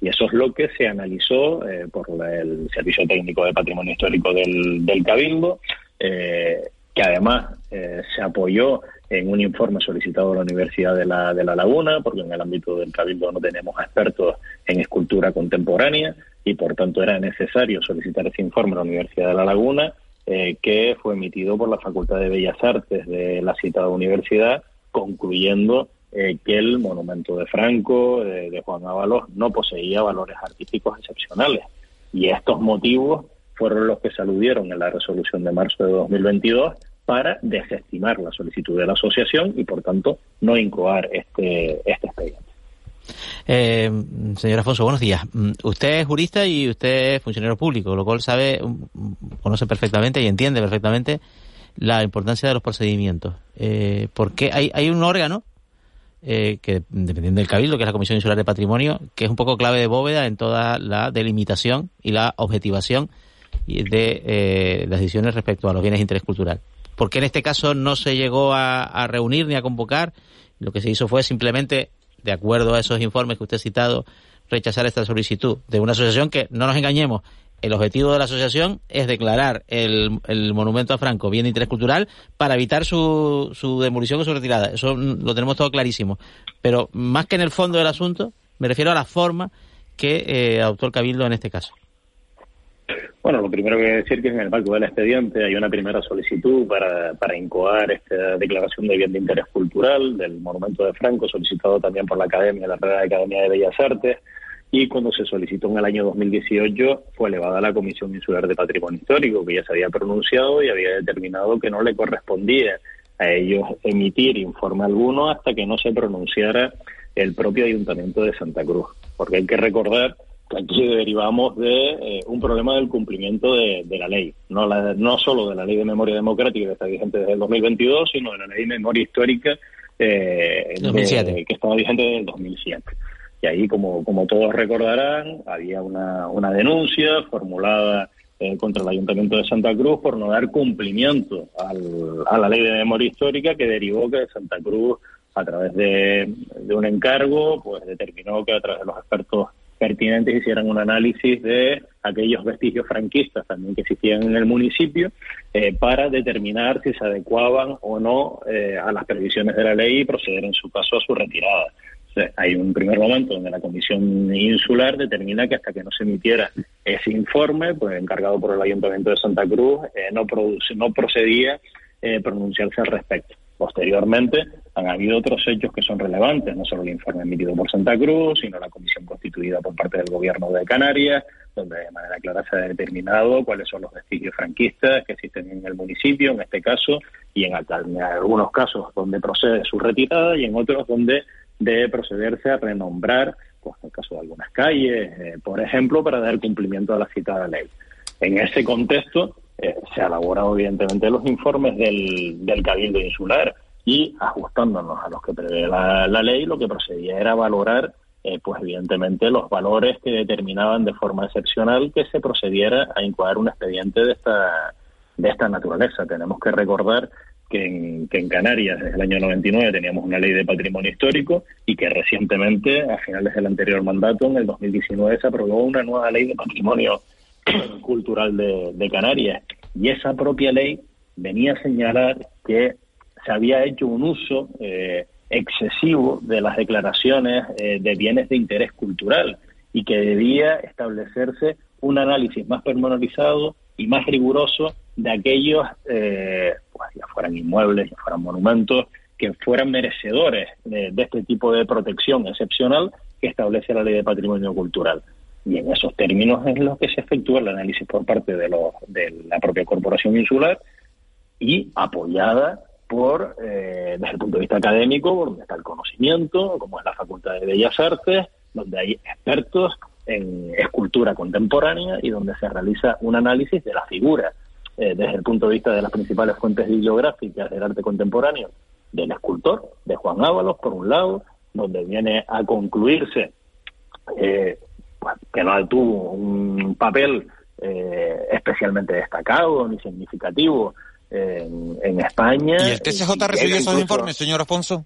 Y eso es lo que se analizó eh, por el Servicio Técnico de Patrimonio Histórico del, Cabildo, eh, que además eh, se apoyó en un informe solicitado a la Universidad de la, de la Laguna, porque en el ámbito del Cabildo no tenemos expertos en escultura contemporánea y por tanto era necesario solicitar ese informe a la Universidad de La Laguna, eh, que fue emitido por la Facultad de Bellas Artes de la citada universidad, concluyendo eh, que el monumento de Franco, de Juan Ábalos, no poseía valores artísticos excepcionales. Y estos motivos fueron los que se en la resolución de marzo de 2022 para desestimar la solicitud de la asociación y, por tanto, no incoar este, este expediente.
Eh, señor Afonso, buenos días. Mm, usted es jurista y usted es funcionario público, lo cual sabe, mm, conoce perfectamente y entiende perfectamente la importancia de los procedimientos. Eh, porque hay un órgano eh, que, dependiendo del Cabildo, que es la Comisión Insular de Patrimonio, que es un poco clave de bóveda en toda la delimitación y la objetivación de eh, las decisiones respecto a los bienes de interés cultural. Porque en este caso no se llegó a, reunir ni a convocar? Lo que se hizo fue simplemente, de acuerdo a esos informes que usted ha citado, rechazar esta solicitud de una asociación que, no nos engañemos, el objetivo de la asociación es declarar el, monumento a Franco bien de interés cultural para evitar su, su demolición o su retirada. Eso lo tenemos todo clarísimo. Pero más que en el fondo del asunto, me refiero a la forma que eh, adoptó el Cabildo en este caso.
Bueno, lo primero que decir que en el marco del expediente hay una primera solicitud para, para incoar esta declaración de bien de interés cultural del monumento de Franco, solicitado también por la Academia, la Real Academia de Bellas Artes, y cuando se solicitó en el año 2018 fue elevada a la Comisión Insular de Patrimonio Histórico, que ya se había pronunciado y había determinado que no le correspondía a ellos emitir informe alguno hasta que no se pronunciara el propio Ayuntamiento de Santa Cruz. Porque hay que recordar aquí derivamos de eh, un problema del cumplimiento de, la ley, no, no solo de la ley de memoria democrática que está vigente desde el 2022, sino de la ley de memoria histórica eh, que estaba vigente desde el 2007. Y ahí, como, todos recordarán, había una, una denuncia formulada eh, contra el Ayuntamiento de Santa Cruz por no dar cumplimiento a la ley de memoria histórica que derivó que Santa Cruz, a través de, de un encargo, pues determinó que a través de los expertos pertinentes hicieran un análisis de aquellos vestigios franquistas también que existían en el municipio eh, para determinar si se adecuaban o no eh, a las previsiones de la ley y proceder en su caso a su retirada. Hay un primer momento donde la Comisión Insular determina que hasta que no se emitiera ese informe, pues encargado por el Ayuntamiento de Santa Cruz, eh, no, produce, no procedía pronunciarse al respecto. Posteriormente, han habido otros hechos que son relevantes, no solo el informe emitido por Santa Cruz, sino la comisión constituida por parte del Gobierno de Canarias, donde de manera clara se ha determinado cuáles son los vestigios franquistas que existen en el municipio, en este caso, y en, algunos casos donde procede su retirada y en otros donde debe procederse a renombrar, pues en el caso de algunas calles, eh, por ejemplo, para dar cumplimiento a la citada ley. En ese contexto, eh, se ha elaborado evidentemente los informes del, del Cabildo Insular y ajustándonos a los que prevé la, ley, lo que procedía era valorar, eh, pues evidentemente, los valores que determinaban de forma excepcional que se procediera a incoar un expediente de esta, de esta naturaleza. Tenemos que recordar que en, que en Canarias desde el año 99 teníamos una ley de patrimonio histórico y que recientemente, a finales del anterior mandato, en el 2019, se aprobó una nueva ley de patrimonio cultural de, Canarias. Y esa propia ley venía a señalar que se había hecho un uso eh, excesivo de las declaraciones eh, de bienes de interés cultural y que debía establecerse un análisis más pormenorizado y más riguroso de aquellos, eh, pues ya fueran inmuebles, ya fueran monumentos, que fueran merecedores de, este tipo de protección excepcional que establece la ley de patrimonio cultural. Y en esos términos es lo que se efectúa el análisis por parte de, de la propia corporación insular y apoyada por, eh, desde el punto de vista académico, donde está el conocimiento, como es la Facultad de Bellas Artes, donde hay expertos en escultura contemporánea y donde se realiza un análisis de la figura eh, desde el punto de vista de las principales fuentes bibliográficas del arte contemporáneo del escultor, de Juan Ábalos, por un lado, donde viene a concluirse eh, pues, que no tuvo un papel especialmente destacado ni significativo en, España.
¿Y el TCJ recibió esos informes, señor Afonso?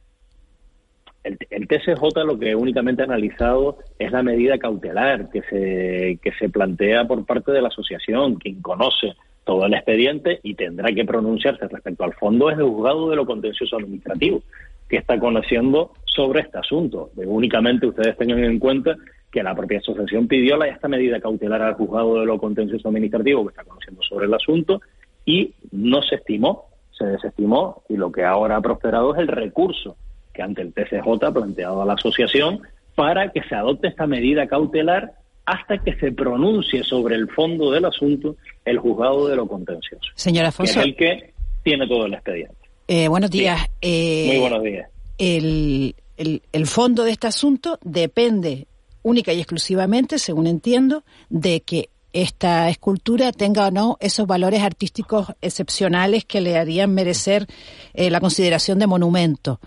El, el, TCJ lo que únicamente ha analizado es la medida cautelar que se, que se plantea por parte de la asociación, quien conoce todo el expediente y tendrá que pronunciarse respecto al fondo es el juzgado de lo contencioso administrativo, que está conociendo sobre este asunto. únicamente ustedes tengan en cuenta que la propia asociación pidió la, esta medida cautelar al juzgado de lo contencioso administrativo, que está conociendo sobre el asunto, y no se estimó, se desestimó, y lo que ahora ha prosperado es el recurso que ante el TCJ ha planteado a la asociación para que se adopte esta medida cautelar hasta que se pronuncie sobre el fondo del asunto el juzgado de lo contencioso.
Señor Afonso.
Que es el que tiene todo el expediente.
Eh, buenos días.
Eh, Muy buenos días.
El, el, el fondo de este asunto depende única y exclusivamente, según entiendo, de que esta escultura tenga o no esos valores artísticos excepcionales que le harían merecer eh, la consideración de monumento.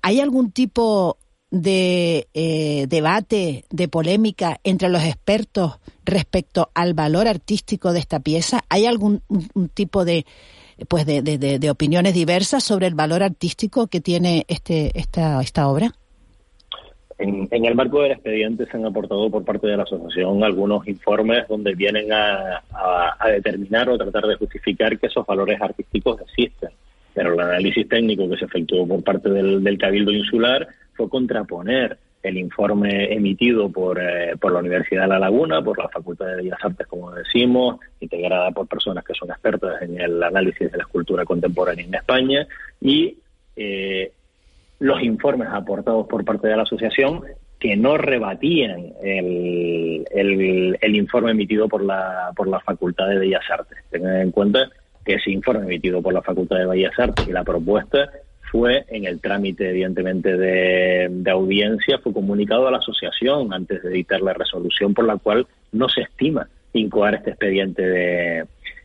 ¿Hay algún tipo de eh, debate, de polémica entre los expertos respecto al valor artístico de esta pieza? ¿Hay algún tipo de pues de, de, opiniones diversas sobre el valor artístico que tiene este esta esta obra?
En, el marco del expediente se han aportado por parte de la asociación algunos informes donde vienen a, a determinar o tratar de justificar que esos valores artísticos existen pero el análisis técnico que se efectuó por parte del, Cabildo Insular fue contraponer el informe emitido por, eh, por la Universidad de La Laguna, por la Facultad de Bellas Artes, como decimos, integrada por personas que son expertas en el análisis de la escultura contemporánea en España, y eh, los informes aportados por parte de la asociación que no rebatían el, el, informe emitido por la, por la Facultad de Bellas Artes. Tengan en cuenta que ese informe emitido por la Facultad de Bellas Artes y la propuesta fue en el trámite, evidentemente, de, audiencia, fue comunicado a la asociación antes de editar la resolución por la cual no se estima incoar este expediente de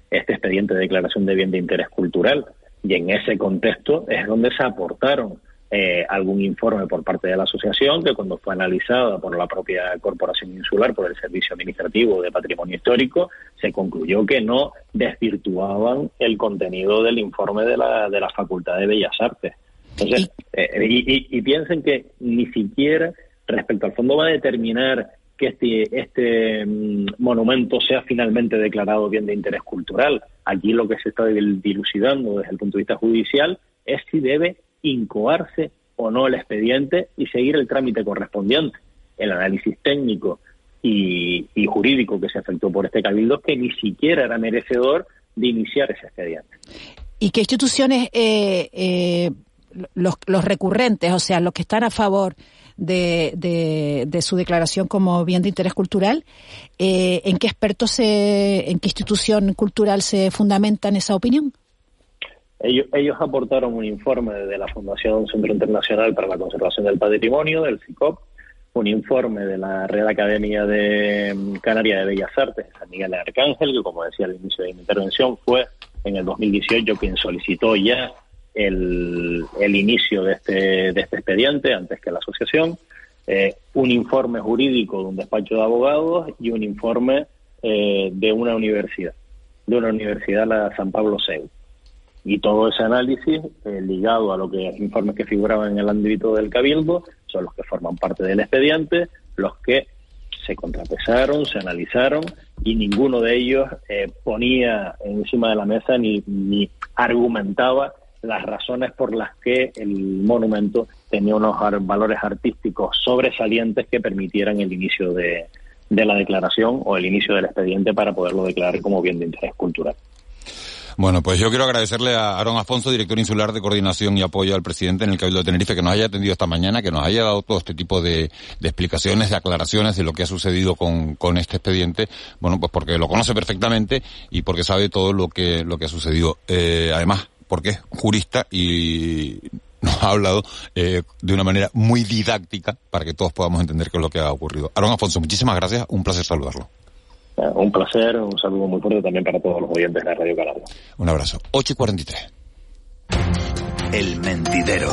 este expediente de declaración de bien de interés cultural. Y en ese contexto es donde se aportaron eh, algún informe por parte de la asociación que cuando fue analizada por la propia Corporación Insular, por el Servicio Administrativo de Patrimonio Histórico, se concluyó que no desvirtuaban el contenido del informe de la, de la Facultad de Bellas Artes. Entonces, eh, y, piensen que ni siquiera respecto al fondo va a determinar que este, este mm, monumento sea finalmente declarado bien de interés cultural. Aquí lo que se está dilucidando desde el punto de vista judicial es si debe incoarse o no el expediente y seguir el trámite correspondiente. El análisis técnico y, jurídico que se efectuó por este cabildo que ni siquiera era merecedor de iniciar ese expediente.
¿Y qué instituciones, eh, eh, los, los, recurrentes, o sea, los que están a favor de, de, su declaración como bien de interés cultural, eh, en qué expertos, se, en qué institución cultural se fundamentan esa opinión?
Ellos, aportaron un informe de la Fundación Centro Internacional para la Conservación del Patrimonio, del CICOP, un informe de la Real Academia de mm, Canaria de Bellas Artes, San Miguel de Arcángel, que como decía al inicio de mi intervención, fue en el 2018 quien solicitó ya el, el inicio de este, de este expediente antes que la asociación, eh, un informe jurídico de un despacho de abogados y un informe eh, de una universidad, de una universidad, la San Pablo CEU. Y todo ese análisis, eh, ligado a lo que informes que figuraban en el ámbito del Cabildo, son los que forman parte del expediente, los que se contrapesaron, se analizaron y ninguno de ellos eh, ponía encima de la mesa ni, ni argumentaba las razones por las que el monumento tenía unos valores artísticos sobresalientes que permitieran el inicio de la declaración o el inicio del expediente para poderlo declarar como bien de interés cultural.
Bueno, pues yo quiero agradecerle a Aaron Afonso, director insular de coordinación y apoyo al presidente en el Cabildo de Tenerife, que nos haya atendido esta mañana, que nos haya dado todo este tipo de, explicaciones, de aclaraciones de lo que ha sucedido con, con este expediente. Bueno, pues porque lo conoce perfectamente y porque sabe todo lo que, lo que ha sucedido. Eh, además, porque es jurista y nos ha hablado eh, de una manera muy didáctica para que todos podamos entender qué es lo que ha ocurrido. Aaron Afonso, muchísimas gracias, un placer saludarlo.
Un placer, un saludo muy fuerte también para todos los oyentes de Radio Canadá.
Un abrazo. 8 y 43.
El mentidero.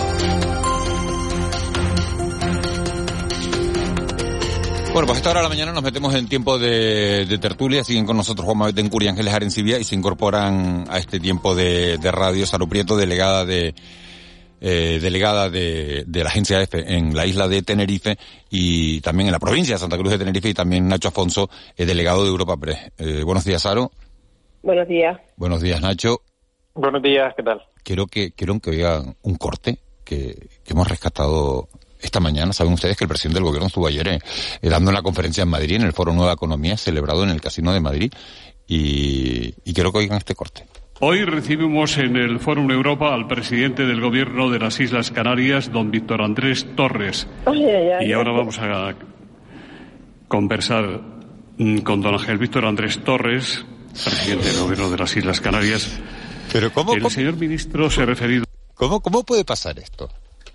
Bueno, pues a esta hora de la mañana nos metemos en tiempo de, tertulia. Siguen con nosotros Juan Mabet Curi y Ángeles Arencibia y se incorporan a este tiempo de, de radio Saro Prieto, delegada de eh, delegada de, de, la agencia EFE en la isla de Tenerife y también en la provincia de Santa Cruz de Tenerife y también Nacho Afonso, eh, delegado de Europa Press. Eh, buenos días, Saro.
Buenos días.
Buenos días, Nacho.
Buenos días, ¿qué tal?
Quiero que, quiero que oigan un corte que, que hemos rescatado esta mañana. Saben ustedes que el presidente del gobierno estuvo ayer eh, dando una conferencia en Madrid, en el Foro Nueva Economía, celebrado en el Casino de Madrid. Y, y quiero que oigan este corte.
Hoy recibimos en el Fórum Europa al presidente del Gobierno de las Islas Canarias, don Víctor Andrés Torres. Y ahora vamos a conversar mm, con don Ángel Víctor Andrés Torres, presidente del Gobierno de las Islas Canarias.
Pero ¿cómo?
El
cómo-
señor ministro se ha referido.
¿Cómo, cómo puede pasar esto?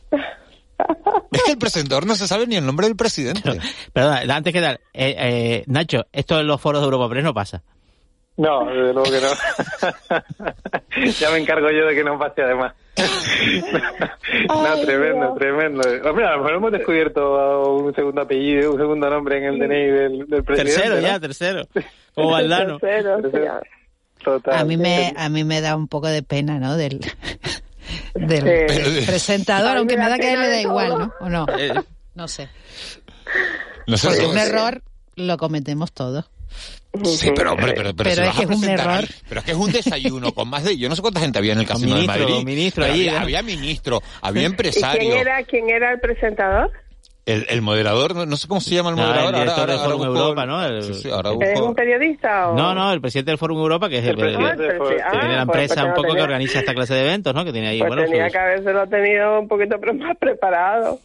Es que el presentador no se sabe ni el nombre del presidente.
Perdona, antes que dar, eh, eh, Nacho, esto en los foros de Europa Press no pasa.
No, desde luego que no. ya me encargo yo de que no pase además. no,
Ay,
tremendo,
Dios.
tremendo. Hombre, a lo mejor hemos descubierto un segundo apellido, un segundo nombre en el DNI del, del presidente.
Tercero
¿no?
ya, tercero. Como Valdano.
Tercero. Total.
A mí me a mí me da un poco de pena, ¿no? Del presentador, aunque
me da
que a él le da igual. ¿no? ¿O no?
Eh,
No sé.
No sé,
Porque un error lo cometemos todos.
Sí, pero hombre, pero, pero,
Pero
si
es
vas
que
a
es un
presentar
error.
ahí- Pero es que es un desayuno con más de... Yo no sé cuánta gente había en el casino
ministro,
de Madrid.
ministro allí,
había,
¿no?
había ministro, había
¿Y
empresario.
quién era, quién era el presentador?
El, el moderador, no, no sé cómo se llama el
Ah,
moderador.
el director del Fórum Europa, ¿no? El-
Sí, sí, ahora
¿Es un periodista o...?
No, no, el presidente del Fórum Europa, que es el,
El Fórum-
que
Ah,
tiene la
pues-
empresa
pues
un
no
poco que
tenía-
organiza esta clase de eventos, ¿no? Que tiene ahí,
Pues
bueno,
tenía
sus-
que habérselo tenido un poquito más preparado.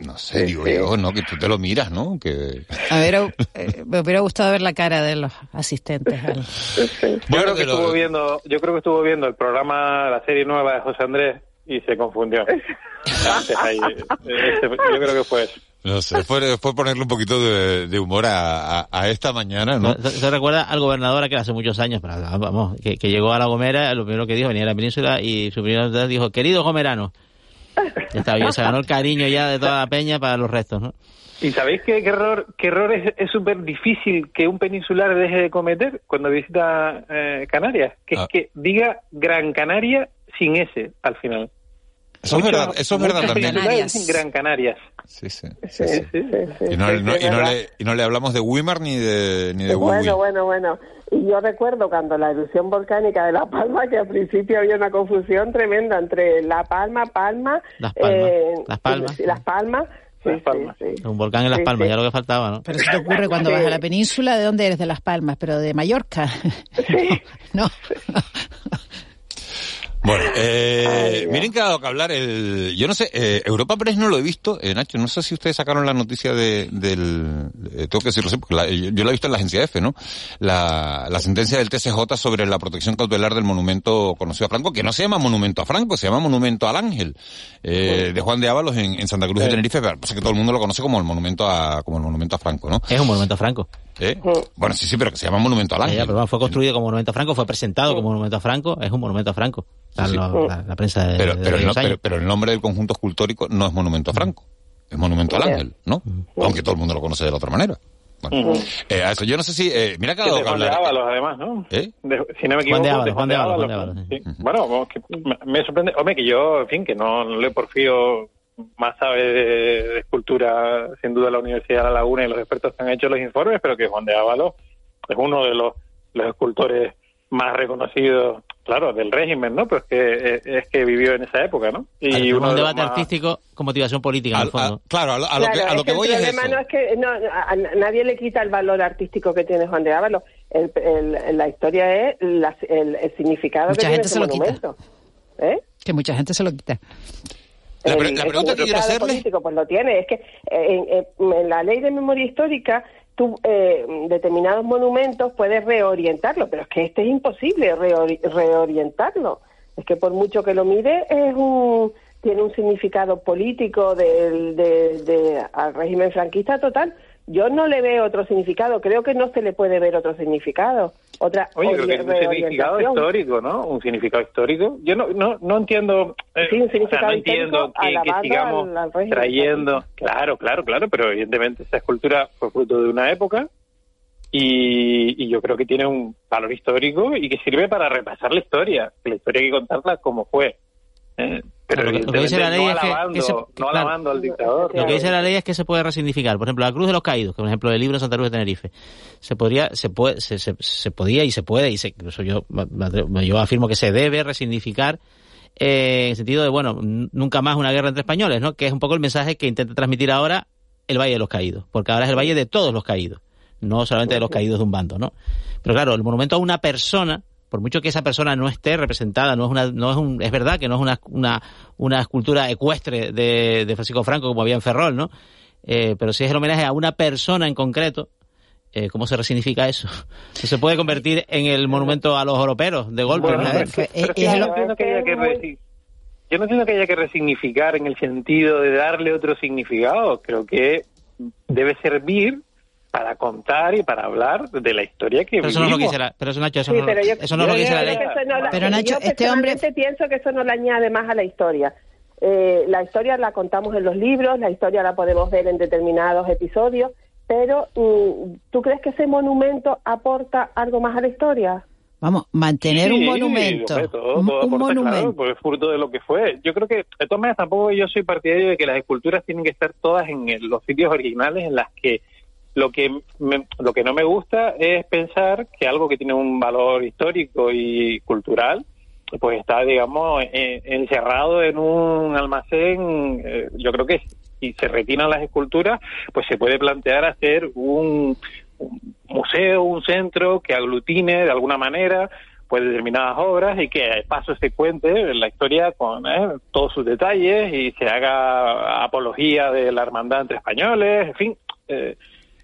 No sé, digo yo, ¿no? Que tú te lo miras, ¿no? Que...
A ver, eh, me hubiera gustado ver la cara de los asistentes. al-
Yo
Bueno,
creo que estuvo viendo, yo creo que estuvo viendo el programa, la serie nueva de José Andrés y se confundió. Antes ahí, eh, este- yo creo que fue eso.
No sé, fue, fue ponerle un poquito de, de humor a, a- a esta mañana, ¿no?
¿Se, se recuerda al gobernador que hace muchos años, pero vamos, que, que llegó a La Gomera, lo primero que dijo, venía a la península y su primera vez dijo, querido gomerano. Ya estaba bien, se ganó el cariño ya de toda la peña para los restos, ¿no?
¿Y sabéis qué, qué error, qué error es es súper difícil que un peninsular deje de cometer cuando visita eh, Canarias? Que
Ah.
es que diga Gran Canaria sin S al final.
Eso es verdad, eso es verdad también.
dicen Gran Canarias.
Sí, sí.
Sí, sí, sí,
Y no, no- y no le, y no le hablamos de Wimar ni de, ni de.
Bueno, bueno, bueno. Y yo recuerdo cuando la erupción volcánica de La Palma, que al principio había una confusión tremenda entre La Palma, Palma...
Las Palmas,
eh,
Las Palmas.
sí, Las Palmas. Sí, sí, sí.
Un volcán en Las Palmas,
sí.
ya lo que faltaba, ¿no?
Pero eso te ocurre cuando
Sí.
vas a la península, ¿de dónde eres? De Las Palmas, pero de Mallorca. no.
Bueno, eh, miren que ha dado que hablar el... Yo no sé, eh, Europa Press no lo he visto, eh, Nacho, no sé si ustedes sacaron la noticia de, del... eh, tengo que decirlo, porque la- yo, yo la he visto en la agencia F, ¿no? La, la sentencia del TCJ sobre la protección cautelar del monumento conocido a Franco, que no se llama monumento a Franco, se llama monumento al Ángel, eh, de Juan de Ábalos en, en Santa Cruz de Tenerife, pero pasa que todo el mundo lo conoce como el monumento a, como el monumento a Franco, ¿no?
Es un monumento a Franco.
¿Eh? Bueno, sí, sí, pero que se llama monumento al Ángel.
ya, pero bueno, fue construido como monumento a Franco, fue presentado como monumento a Franco, es un monumento a Franco. La, la prensa de,
pero,
de
pero, el no-
aquellos años.
pero, pero el nombre del conjunto escultórico no es monumento a Franco, es monumento al ángel, ¿no? Aunque todo el mundo lo conoce de la otra manera. Bueno, eh, a eso yo no sé si, eh, mira que ha
Que de Juan de. Ábalos, además, ¿no?
¿Eh?
De- si no me
Juan
equivoco,
de Ábalos,
de
Juan de Ábalos, Juan de
Ábalos,
Ábalos,
sí. Bueno, que me sorprende. Hombre, que yo, en fin, que no, no le porfío más sabe de, de escultura, sin duda, la Universidad de La Laguna y los expertos que han hecho los informes, pero que Juan de Ábalos es uno de los, los escultores más reconocidos, claro, del régimen, ¿no? Pero es que, es, es que vivió en esa época, ¿no? Y uno
un debate
más-
artístico con motivación política, en el fondo.
claro, a lo,
Claro, es que el problema no es que no, a, a nadie le quita el valor artístico que tiene Juan de Ábalos. El, el- la historia es la- el, el significado
Mucha
que tiene
gente
ese
se lo quita.
monumento. ¿Eh?
Que mucha gente se lo quita.
La, pre-
El-
la
el
pregunta que quiero hacerle...
político, pues lo tiene. Es que eh, en, en- en la ley de memoria histórica, tú eh, determinados monumentos puedes reorientarlo, pero es que este es imposible reori- reorientarlo. Es que por mucho que lo mire, es un tiene un significado político del de, de- al régimen franquista total. Yo no le veo otro significado. Creo que no se le puede ver otro significado. Otra
Oye, creo que es un significado histórico, ¿no? Un significado histórico. Yo no, no, no entiendo. eh,
Sí, un
o sea,
significado
no entiendo
histórico
que, sigamos
al- al régimen
trayendo. Claro, claro, claro, pero evidentemente esa escultura fue fruto de una época y, y yo creo que tiene un valor histórico y que sirve para repasar la historia. La historia hay que contarla como fue. ¿eh? Pero
Lo que- lo que dice la ley
no
es que-
alabando,
que se-
no
claro.
alabando al dictador.
Lo que dice la ley es que se puede resignificar. Por ejemplo, la Cruz de los Caídos, que por ejemplo el libro de Santa Cruz de Tenerife, se podría, se puede, se, se, se podía y se puede, y se, incluso yo, yo afirmo que se debe resignificar eh, en el sentido de, bueno, nunca más una guerra entre españoles, ¿no? Que es un poco el mensaje que intenta transmitir ahora el Valle de los Caídos, porque ahora es el Valle de todos los caídos, no solamente de los caídos de un bando, ¿no? Pero claro, el monumento a una persona, por mucho que esa persona no esté representada, no es una, no es un, es verdad que no es una, una, una escultura ecuestre de, de Francisco Franco como había en Ferrol, ¿no? Eh, pero si es el homenaje a una persona en concreto, eh, ¿cómo se resignifica eso? ¿No se puede convertir en el monumento a los oroperos de golpe?
Bueno,
¿no?
pero es pero yo no entiendo que haya que resi- yo no entiendo que haya que resignificar en el sentido de darle otro significado. Creo que debe servir para contar y para hablar de la historia que
Pero eso no es lo que
vivimos.
la, pero eso Nacho, eso
Sí,
no,
pero yo,
eso no es lo que
yo
dice la
creo
ley.
que eso no la-
Pero, Nacho,
yo
este hombre-
pienso que eso no le añade más a la historia. Eh, la historia la contamos en los libros, la historia la podemos ver en determinados episodios, pero mm, ¿tú crees que ese monumento aporta algo más a la historia?
Vamos, mantener un monumento.
hombre, todo-
un,
todo
un
aporta, claro,
monumento.
pues es fruto de lo que fue. Yo creo que, de todas maneras, tampoco yo soy partidario de que las esculturas tienen que estar todas en el- los sitios originales en las que lo que me- lo que no me gusta es pensar que algo que tiene un valor histórico y cultural pues está digamos eh, encerrado en un almacén eh, yo creo que si se retiran las esculturas pues se puede plantear hacer un, un museo un centro que aglutine de alguna manera pues determinadas obras y que de paso se cuente la historia con eh, todos sus detalles y se haga apología de la hermandad entre españoles, en fin. eh,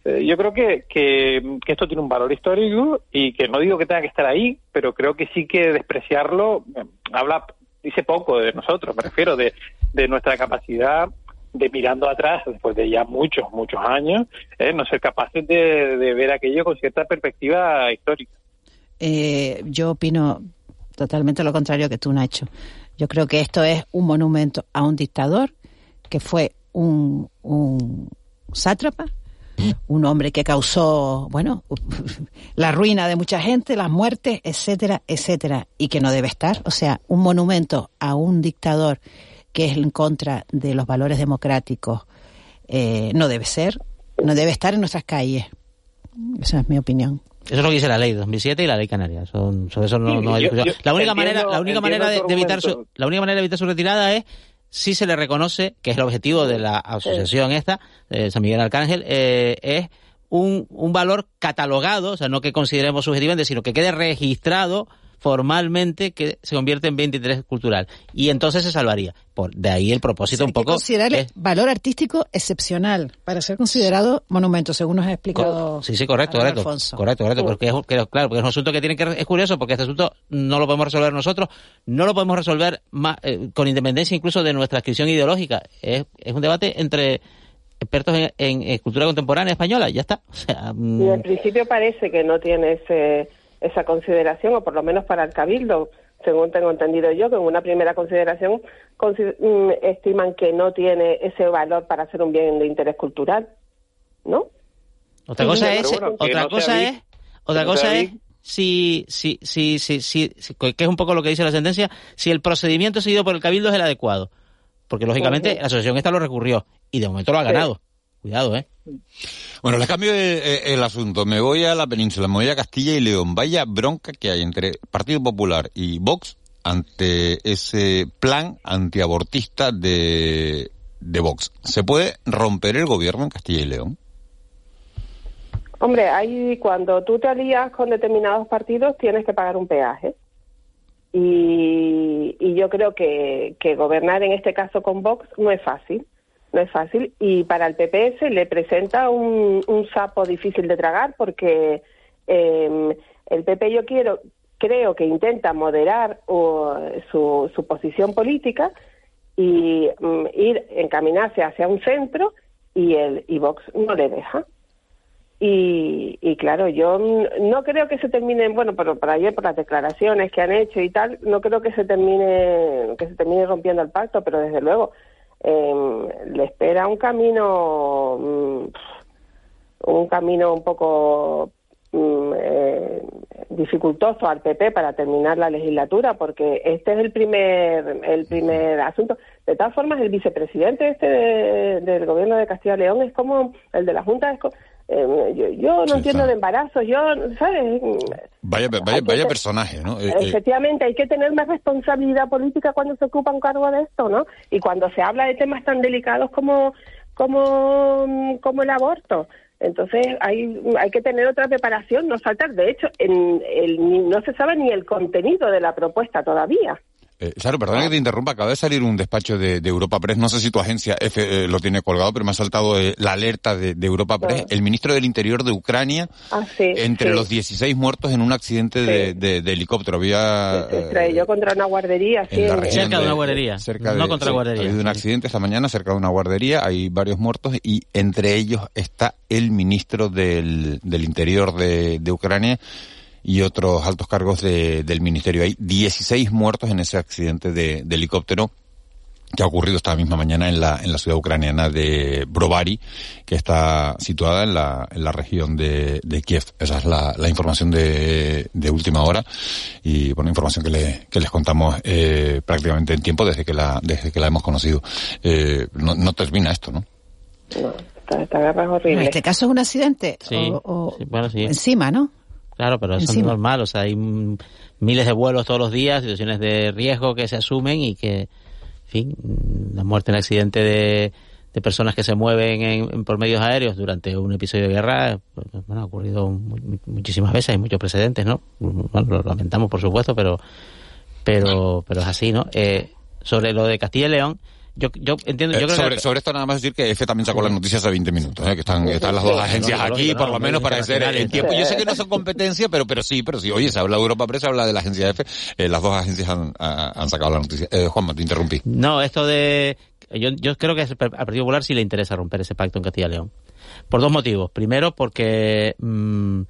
eh, yo creo que, que, esto tiene un valor histórico y que no digo que tenga que estar ahí, pero creo que sí que despreciarlo eh, habla, dice poco de nosotros, me refiero, de, de nuestra capacidad de mirando atrás, después de ya muchos, muchos años, eh, no ser capaces de, de ver aquello con cierta perspectiva histórica.
Eh, yo opino totalmente lo contrario que tú, Nacho. Yo creo que esto es un monumento a un dictador que fue un, un sátrapa, un hombre que causó, bueno, la ruina de mucha gente, las muertes, etcétera, etcétera, y que no debe estar. O sea, un monumento a un dictador que es en contra de los valores democráticos eh, no debe ser, no debe estar en nuestras calles. Esa es mi opinión.
Eso es lo que dice la ley de 2007 y la ley canaria. Son, sobre eso no,
Sí,
no hay
yo-
discusión.
yo
la única
entiendo-
manera, la única manera de, de evitar su, la única manera de evitar su retirada es si se le reconoce, que es el objetivo de la asociación esta, de San Miguel Arcángel, eh, es un, un valor catalogado, o sea, no que consideremos subjetivamente, sino que quede registrado formalmente que se convierte en bien de interés cultural. Y entonces se salvaría. Por, de ahí el propósito un
Hay que
poco.
considerarle
es-
valor artístico excepcional para ser considerado monumento, según nos ha explicado.
Sí, sí, correcto, correcto.
Alfonso.
Correcto, correcto.
Sí.
Porque es, que- claro, porque es un asunto que tiene que es curioso porque este asunto no lo podemos resolver nosotros, no lo podemos resolver ma- eh, con independencia incluso de nuestra inscripción ideológica. Es, es un debate entre expertos en, en escultura contemporánea española, ya está. O sea, mm,
Y en principio parece que no tiene ese, esa consideración, o por lo menos para el Cabildo, según tengo entendido yo, que en una primera consideración consi- mm, estiman que no tiene ese valor para ser un bien de interés cultural, ¿no?
Otra cosa es,
bueno,
otra
no
cosa es, otra
no
cosa es si, si, si, si, si, si- que es un poco lo que dice la sentencia, si el procedimiento seguido por el cabildo es el adecuado. Porque lógicamente la asociación esta lo recurrió y de momento lo ha
Sí.
ganado. Cuidado, ¿eh?
Bueno, les cambio el, el asunto. Me voy a la península, me voy a Castilla y León. Vaya bronca que hay entre Partido Popular y Vox ante ese plan antiabortista de, de Vox. ¿Se puede romper el gobierno en Castilla y León?
Hombre, ahí cuando tú te alías con determinados partidos tienes que pagar un peaje. Y, y yo creo que, que gobernar en este caso con Vox no es fácil. No es fácil. Y para el PP se le presenta un, sapo difícil de tragar porque eh, el PP yo quiero creo que intenta moderar uh, su, su posición política y mm, ir encaminarse hacia un centro y el y Vox no le deja. Y, y claro, yo no creo que se termine, bueno, pero para ayer por las declaraciones que han hecho y tal, no creo que se termine que se termine rompiendo el pacto, pero desde luego eh, le espera un camino mm, un camino un poco mm, eh, dificultoso al PP para terminar la legislatura, porque este es el primer, el primer asunto. De todas formas, el vicepresidente este del gobierno de Castilla y León es como el de la Junta. Eh, yo, no entiendo de embarazos, yo, ¿sabes?
Vaya, vaya, vaya personaje, ¿no?
Eh, eh, efectivamente, hay que tener más responsabilidad política cuando se ocupa un cargo de esto, ¿no? Y cuando se habla de temas tan delicados como, como, como el aborto. Entonces hay, hay que tener otra preparación, no saltar. De hecho, en el, no se sabe ni el contenido de la propuesta todavía.
Eh, claro, perdona que te interrumpa, acaba de salir un despacho de, Europa Press, no sé si tu agencia F eh, lo tiene colgado, pero me ha saltado eh, la alerta de, Europa Press. El ministro del Interior de Ucrania,
ah,
entre los 16 muertos en un accidente de, helicóptero, había...
Se estrelló contra una guardería,
cerca de una guardería,
no contra guardería. Ha habido un accidente esta mañana cerca de una guardería, hay varios muertos y entre ellos está el ministro del, del Interior de Ucrania y otros altos cargos del ministerio. Hay 16 muertos en ese accidente de, helicóptero que ha ocurrido esta misma mañana en la, en la ciudad ucraniana de Brovary, que está situada en la, en la región de, de Kiev. Esa es la, la información de, de última hora y bueno, información que, le, que les contamos eh, prácticamente en tiempo desde que la, desde que la hemos conocido. Eh, no, no termina esto, ¿no?
No, esta, guerra es horrible.
En este caso es un accidente o, bueno, sí. encima, ¿no?
Claro, pero eso es normal, o sea, hay miles de vuelos todos los días, situaciones de riesgo que se asumen y que, en fin, la muerte en accidente de, de personas que se mueven en, por medios aéreos durante un episodio de guerra, pues, bueno, ha ocurrido muchísimas veces, hay muchos precedentes, ¿no? Bueno, lo lamentamos, por supuesto, pero, pero, pero es así, ¿no? Eh, sobre lo de Castilla y León, yo, yo entiendo, yo
eh,
creo
sobre, esto nada más decir que F también sacó las noticias hace 20 minutos, ¿eh? que están, están las dos agencias aquí, por lo menos para hacer el tiempo. Yo sé que no son competencia, pero, pero sí, pero sí. Oye, se habla de Europa Press, se habla de la agencia F, eh, las dos agencias han, han sacado la noticia. Eh, Juanma, te interrumpí.
No, esto de, yo, yo creo que al Partido Popular sí le interesa romper ese pacto en Castilla y León. Por dos motivos. Primero, porque, mmm,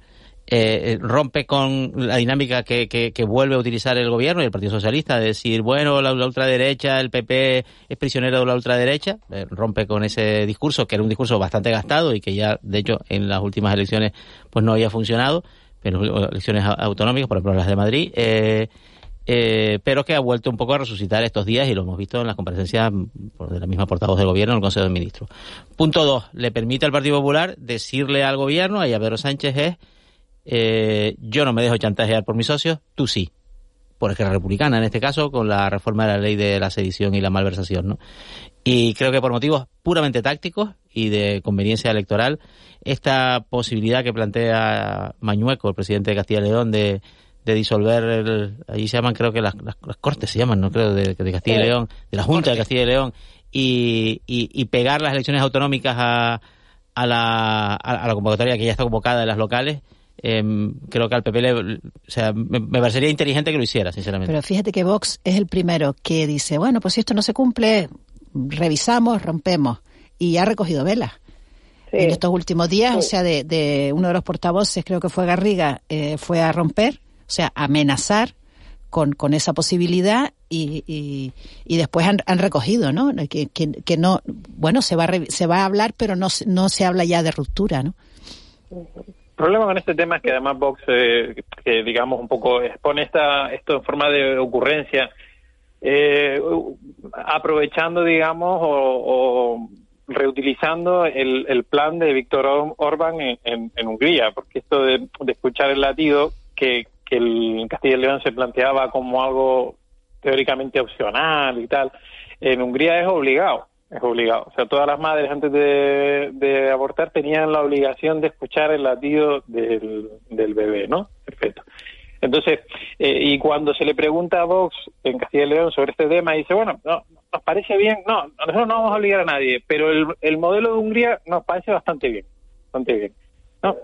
eh, rompe con la dinámica que, que, vuelve a utilizar el gobierno y el Partido Socialista, de decir, bueno, la, ultraderecha, el PP es prisionero de la ultraderecha, eh, rompe con ese discurso, que era un discurso bastante gastado y que ya, de hecho, en las últimas elecciones pues no había funcionado, pero elecciones autonómicas, por ejemplo las de Madrid, eh, eh, pero que ha vuelto un poco a resucitar estos días y lo hemos visto en las comparecencias de la misma portavoz del gobierno en el Consejo de Ministros. Punto dos, le permite al Partido Popular decirle al gobierno, a Pedro Sánchez es eh, yo no me dejo chantajear por mis socios, tú sí. Por Esquerra Republicana, en este caso, con la reforma de la ley de la sedición y la malversación, ¿no? Y creo que por motivos puramente tácticos y de conveniencia electoral, esta posibilidad que plantea Mañueco, el presidente de Castilla y León, de, disolver, el, allí se llaman, creo que las, cortes se llaman, no creo, de, Castilla y León, de la Junta de Castilla y León, y, y, pegar las elecciones autonómicas a, a, la, a la convocatoria que ya está convocada en las locales, Em, creo que al PP le, o sea, me, parecería inteligente que lo hiciera, sinceramente.
Pero fíjate que Vox es el primero que dice, bueno, pues si esto no se cumple, revisamos, rompemos. Y ha recogido velas. En estos últimos días, o sea, de, uno de los portavoces, creo que fue Garriga, eh, fue a romper, o sea, amenazar con, con esa posibilidad y, y, después han, han, recogido, ¿no? Que, que, no, bueno, se va, a, se va a hablar, pero no, no se habla ya de ruptura, ¿no?
Problema con este tema es que además Vox, eh, que digamos un poco expone esta, esto en forma de ocurrencia, eh, aprovechando, digamos, o, reutilizando el, el, plan de Víctor Orbán en, Hungría, porque esto de, escuchar el latido que, que el Castilla y León se planteaba como algo teóricamente opcional y tal, en Hungría es obligado es obligado. O sea, todas las madres antes de, abortar tenían la obligación de escuchar el latido del, del bebé, ¿no? Perfecto. Entonces, eh, y cuando se le pregunta a Vox en Castilla y León sobre este tema, dice, bueno, no, nos parece bien, no, nosotros no vamos a obligar a nadie, pero el, el modelo de Hungría nos parece bastante bien, bastante bien. ¿no?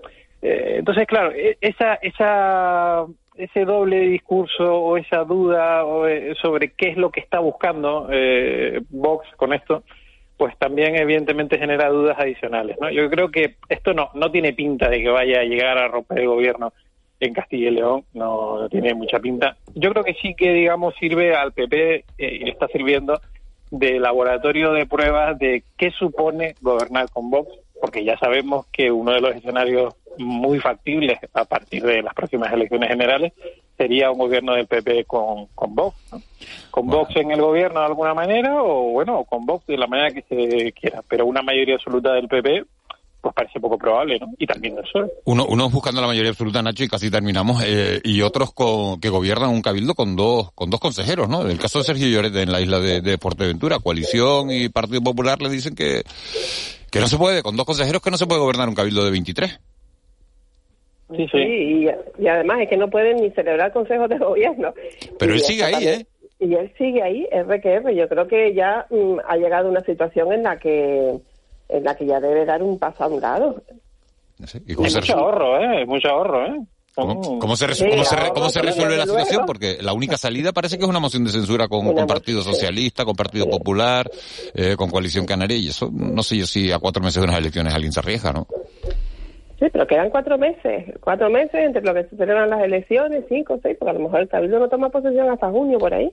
Eh, entonces, claro, e, esa, esa, ese doble discurso o esa duda eh, sobre qué es lo que está buscando eh, Vox con esto, pues también evidentemente genera dudas adicionales. ¿no? Yo creo que esto no, no tiene pinta de que vaya a llegar a romper el gobierno en Castilla y León, no, tiene mucha pinta. Yo creo que sí que, digamos, sirve al PP eh, y le está sirviendo de laboratorio de pruebas de qué supone gobernar con Vox, porque ya sabemos que uno de los escenarios muy factibles a partir de las próximas elecciones generales sería un gobierno del PP con, con Vox. ¿no? Con Vox en el gobierno de alguna manera o, bueno, con Vox de la manera que se quiera. Pero una mayoría absoluta del PP pues parece poco probable, ¿no? Y también del PSOE.
Uno, unos buscando la mayoría absoluta, Nacho, y casi terminamos, eh, y otros con, que gobiernan un cabildo con dos, con dos consejeros, ¿no? El caso de Sergio Llorente en la isla de, de Fuerteventura, Coalición y Partido Popular le dicen que, que no se puede, con dos consejeros que no se puede gobernar un cabildo de 23.
Sí,
sí. Y, y además es que no pueden ni celebrar consejos de gobierno.
Pero
Y
él sigue ahí, ¿eh?
Y él sigue ahí, RQR. Yo creo que ya mm, ha llegado una situación en la que en la que ya debe dar un paso a un lado.
¿Y cómo
Es
se
mucho ahorro, ¿eh? Mucho ahorro, ¿eh?
¿Cómo, cómo se,
Sí,
cómo se cómo se resuelve la
luego-
situación? Porque la única salida parece que es una moción de censura con, con Partido Socialista, con Partido Popular, eh, con Coalición Canaria, y eso no sé yo si a cuatro meses de unas elecciones alguien se arriesga, ¿no?
Sí, pero quedan cuatro meses. Cuatro meses entre lo que se celebran las elecciones, cinco, seis, porque a lo mejor el cabildo no toma posesión hasta junio por ahí.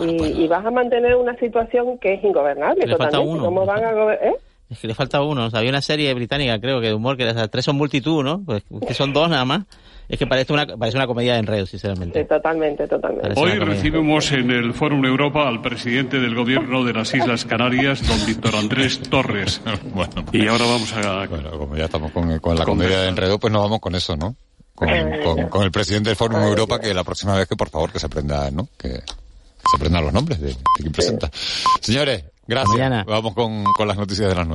y, y vas a mantener una situación que es ingobernable
Le falta
totalmente.
uno.
¿Cómo van a gobernar? ¿Eh?
Es que le falta uno. O sea, había una serie británica, creo que de humor, que era, tres son multitud, ¿no? Pues que son dos nada más. Es que parece una, parece una comedia de enredo, sinceramente.
Sí, totalmente, totalmente.
Hoy recibimos en el Fórum Europa al presidente del gobierno de las Islas Canarias, don Víctor Andrés Torres. Y ahora vamos a...
Bueno, como ya estamos con, con la comedia de enredo, pues nos vamos con eso, ¿no? Con, con- con el presidente del Fórum Europa, que la próxima vez que por favor que se aprenda, ¿no? Que, que se aprendan los nombres de, de quien presenta. Señores, gracias. Vamos con, con las noticias de las nueve.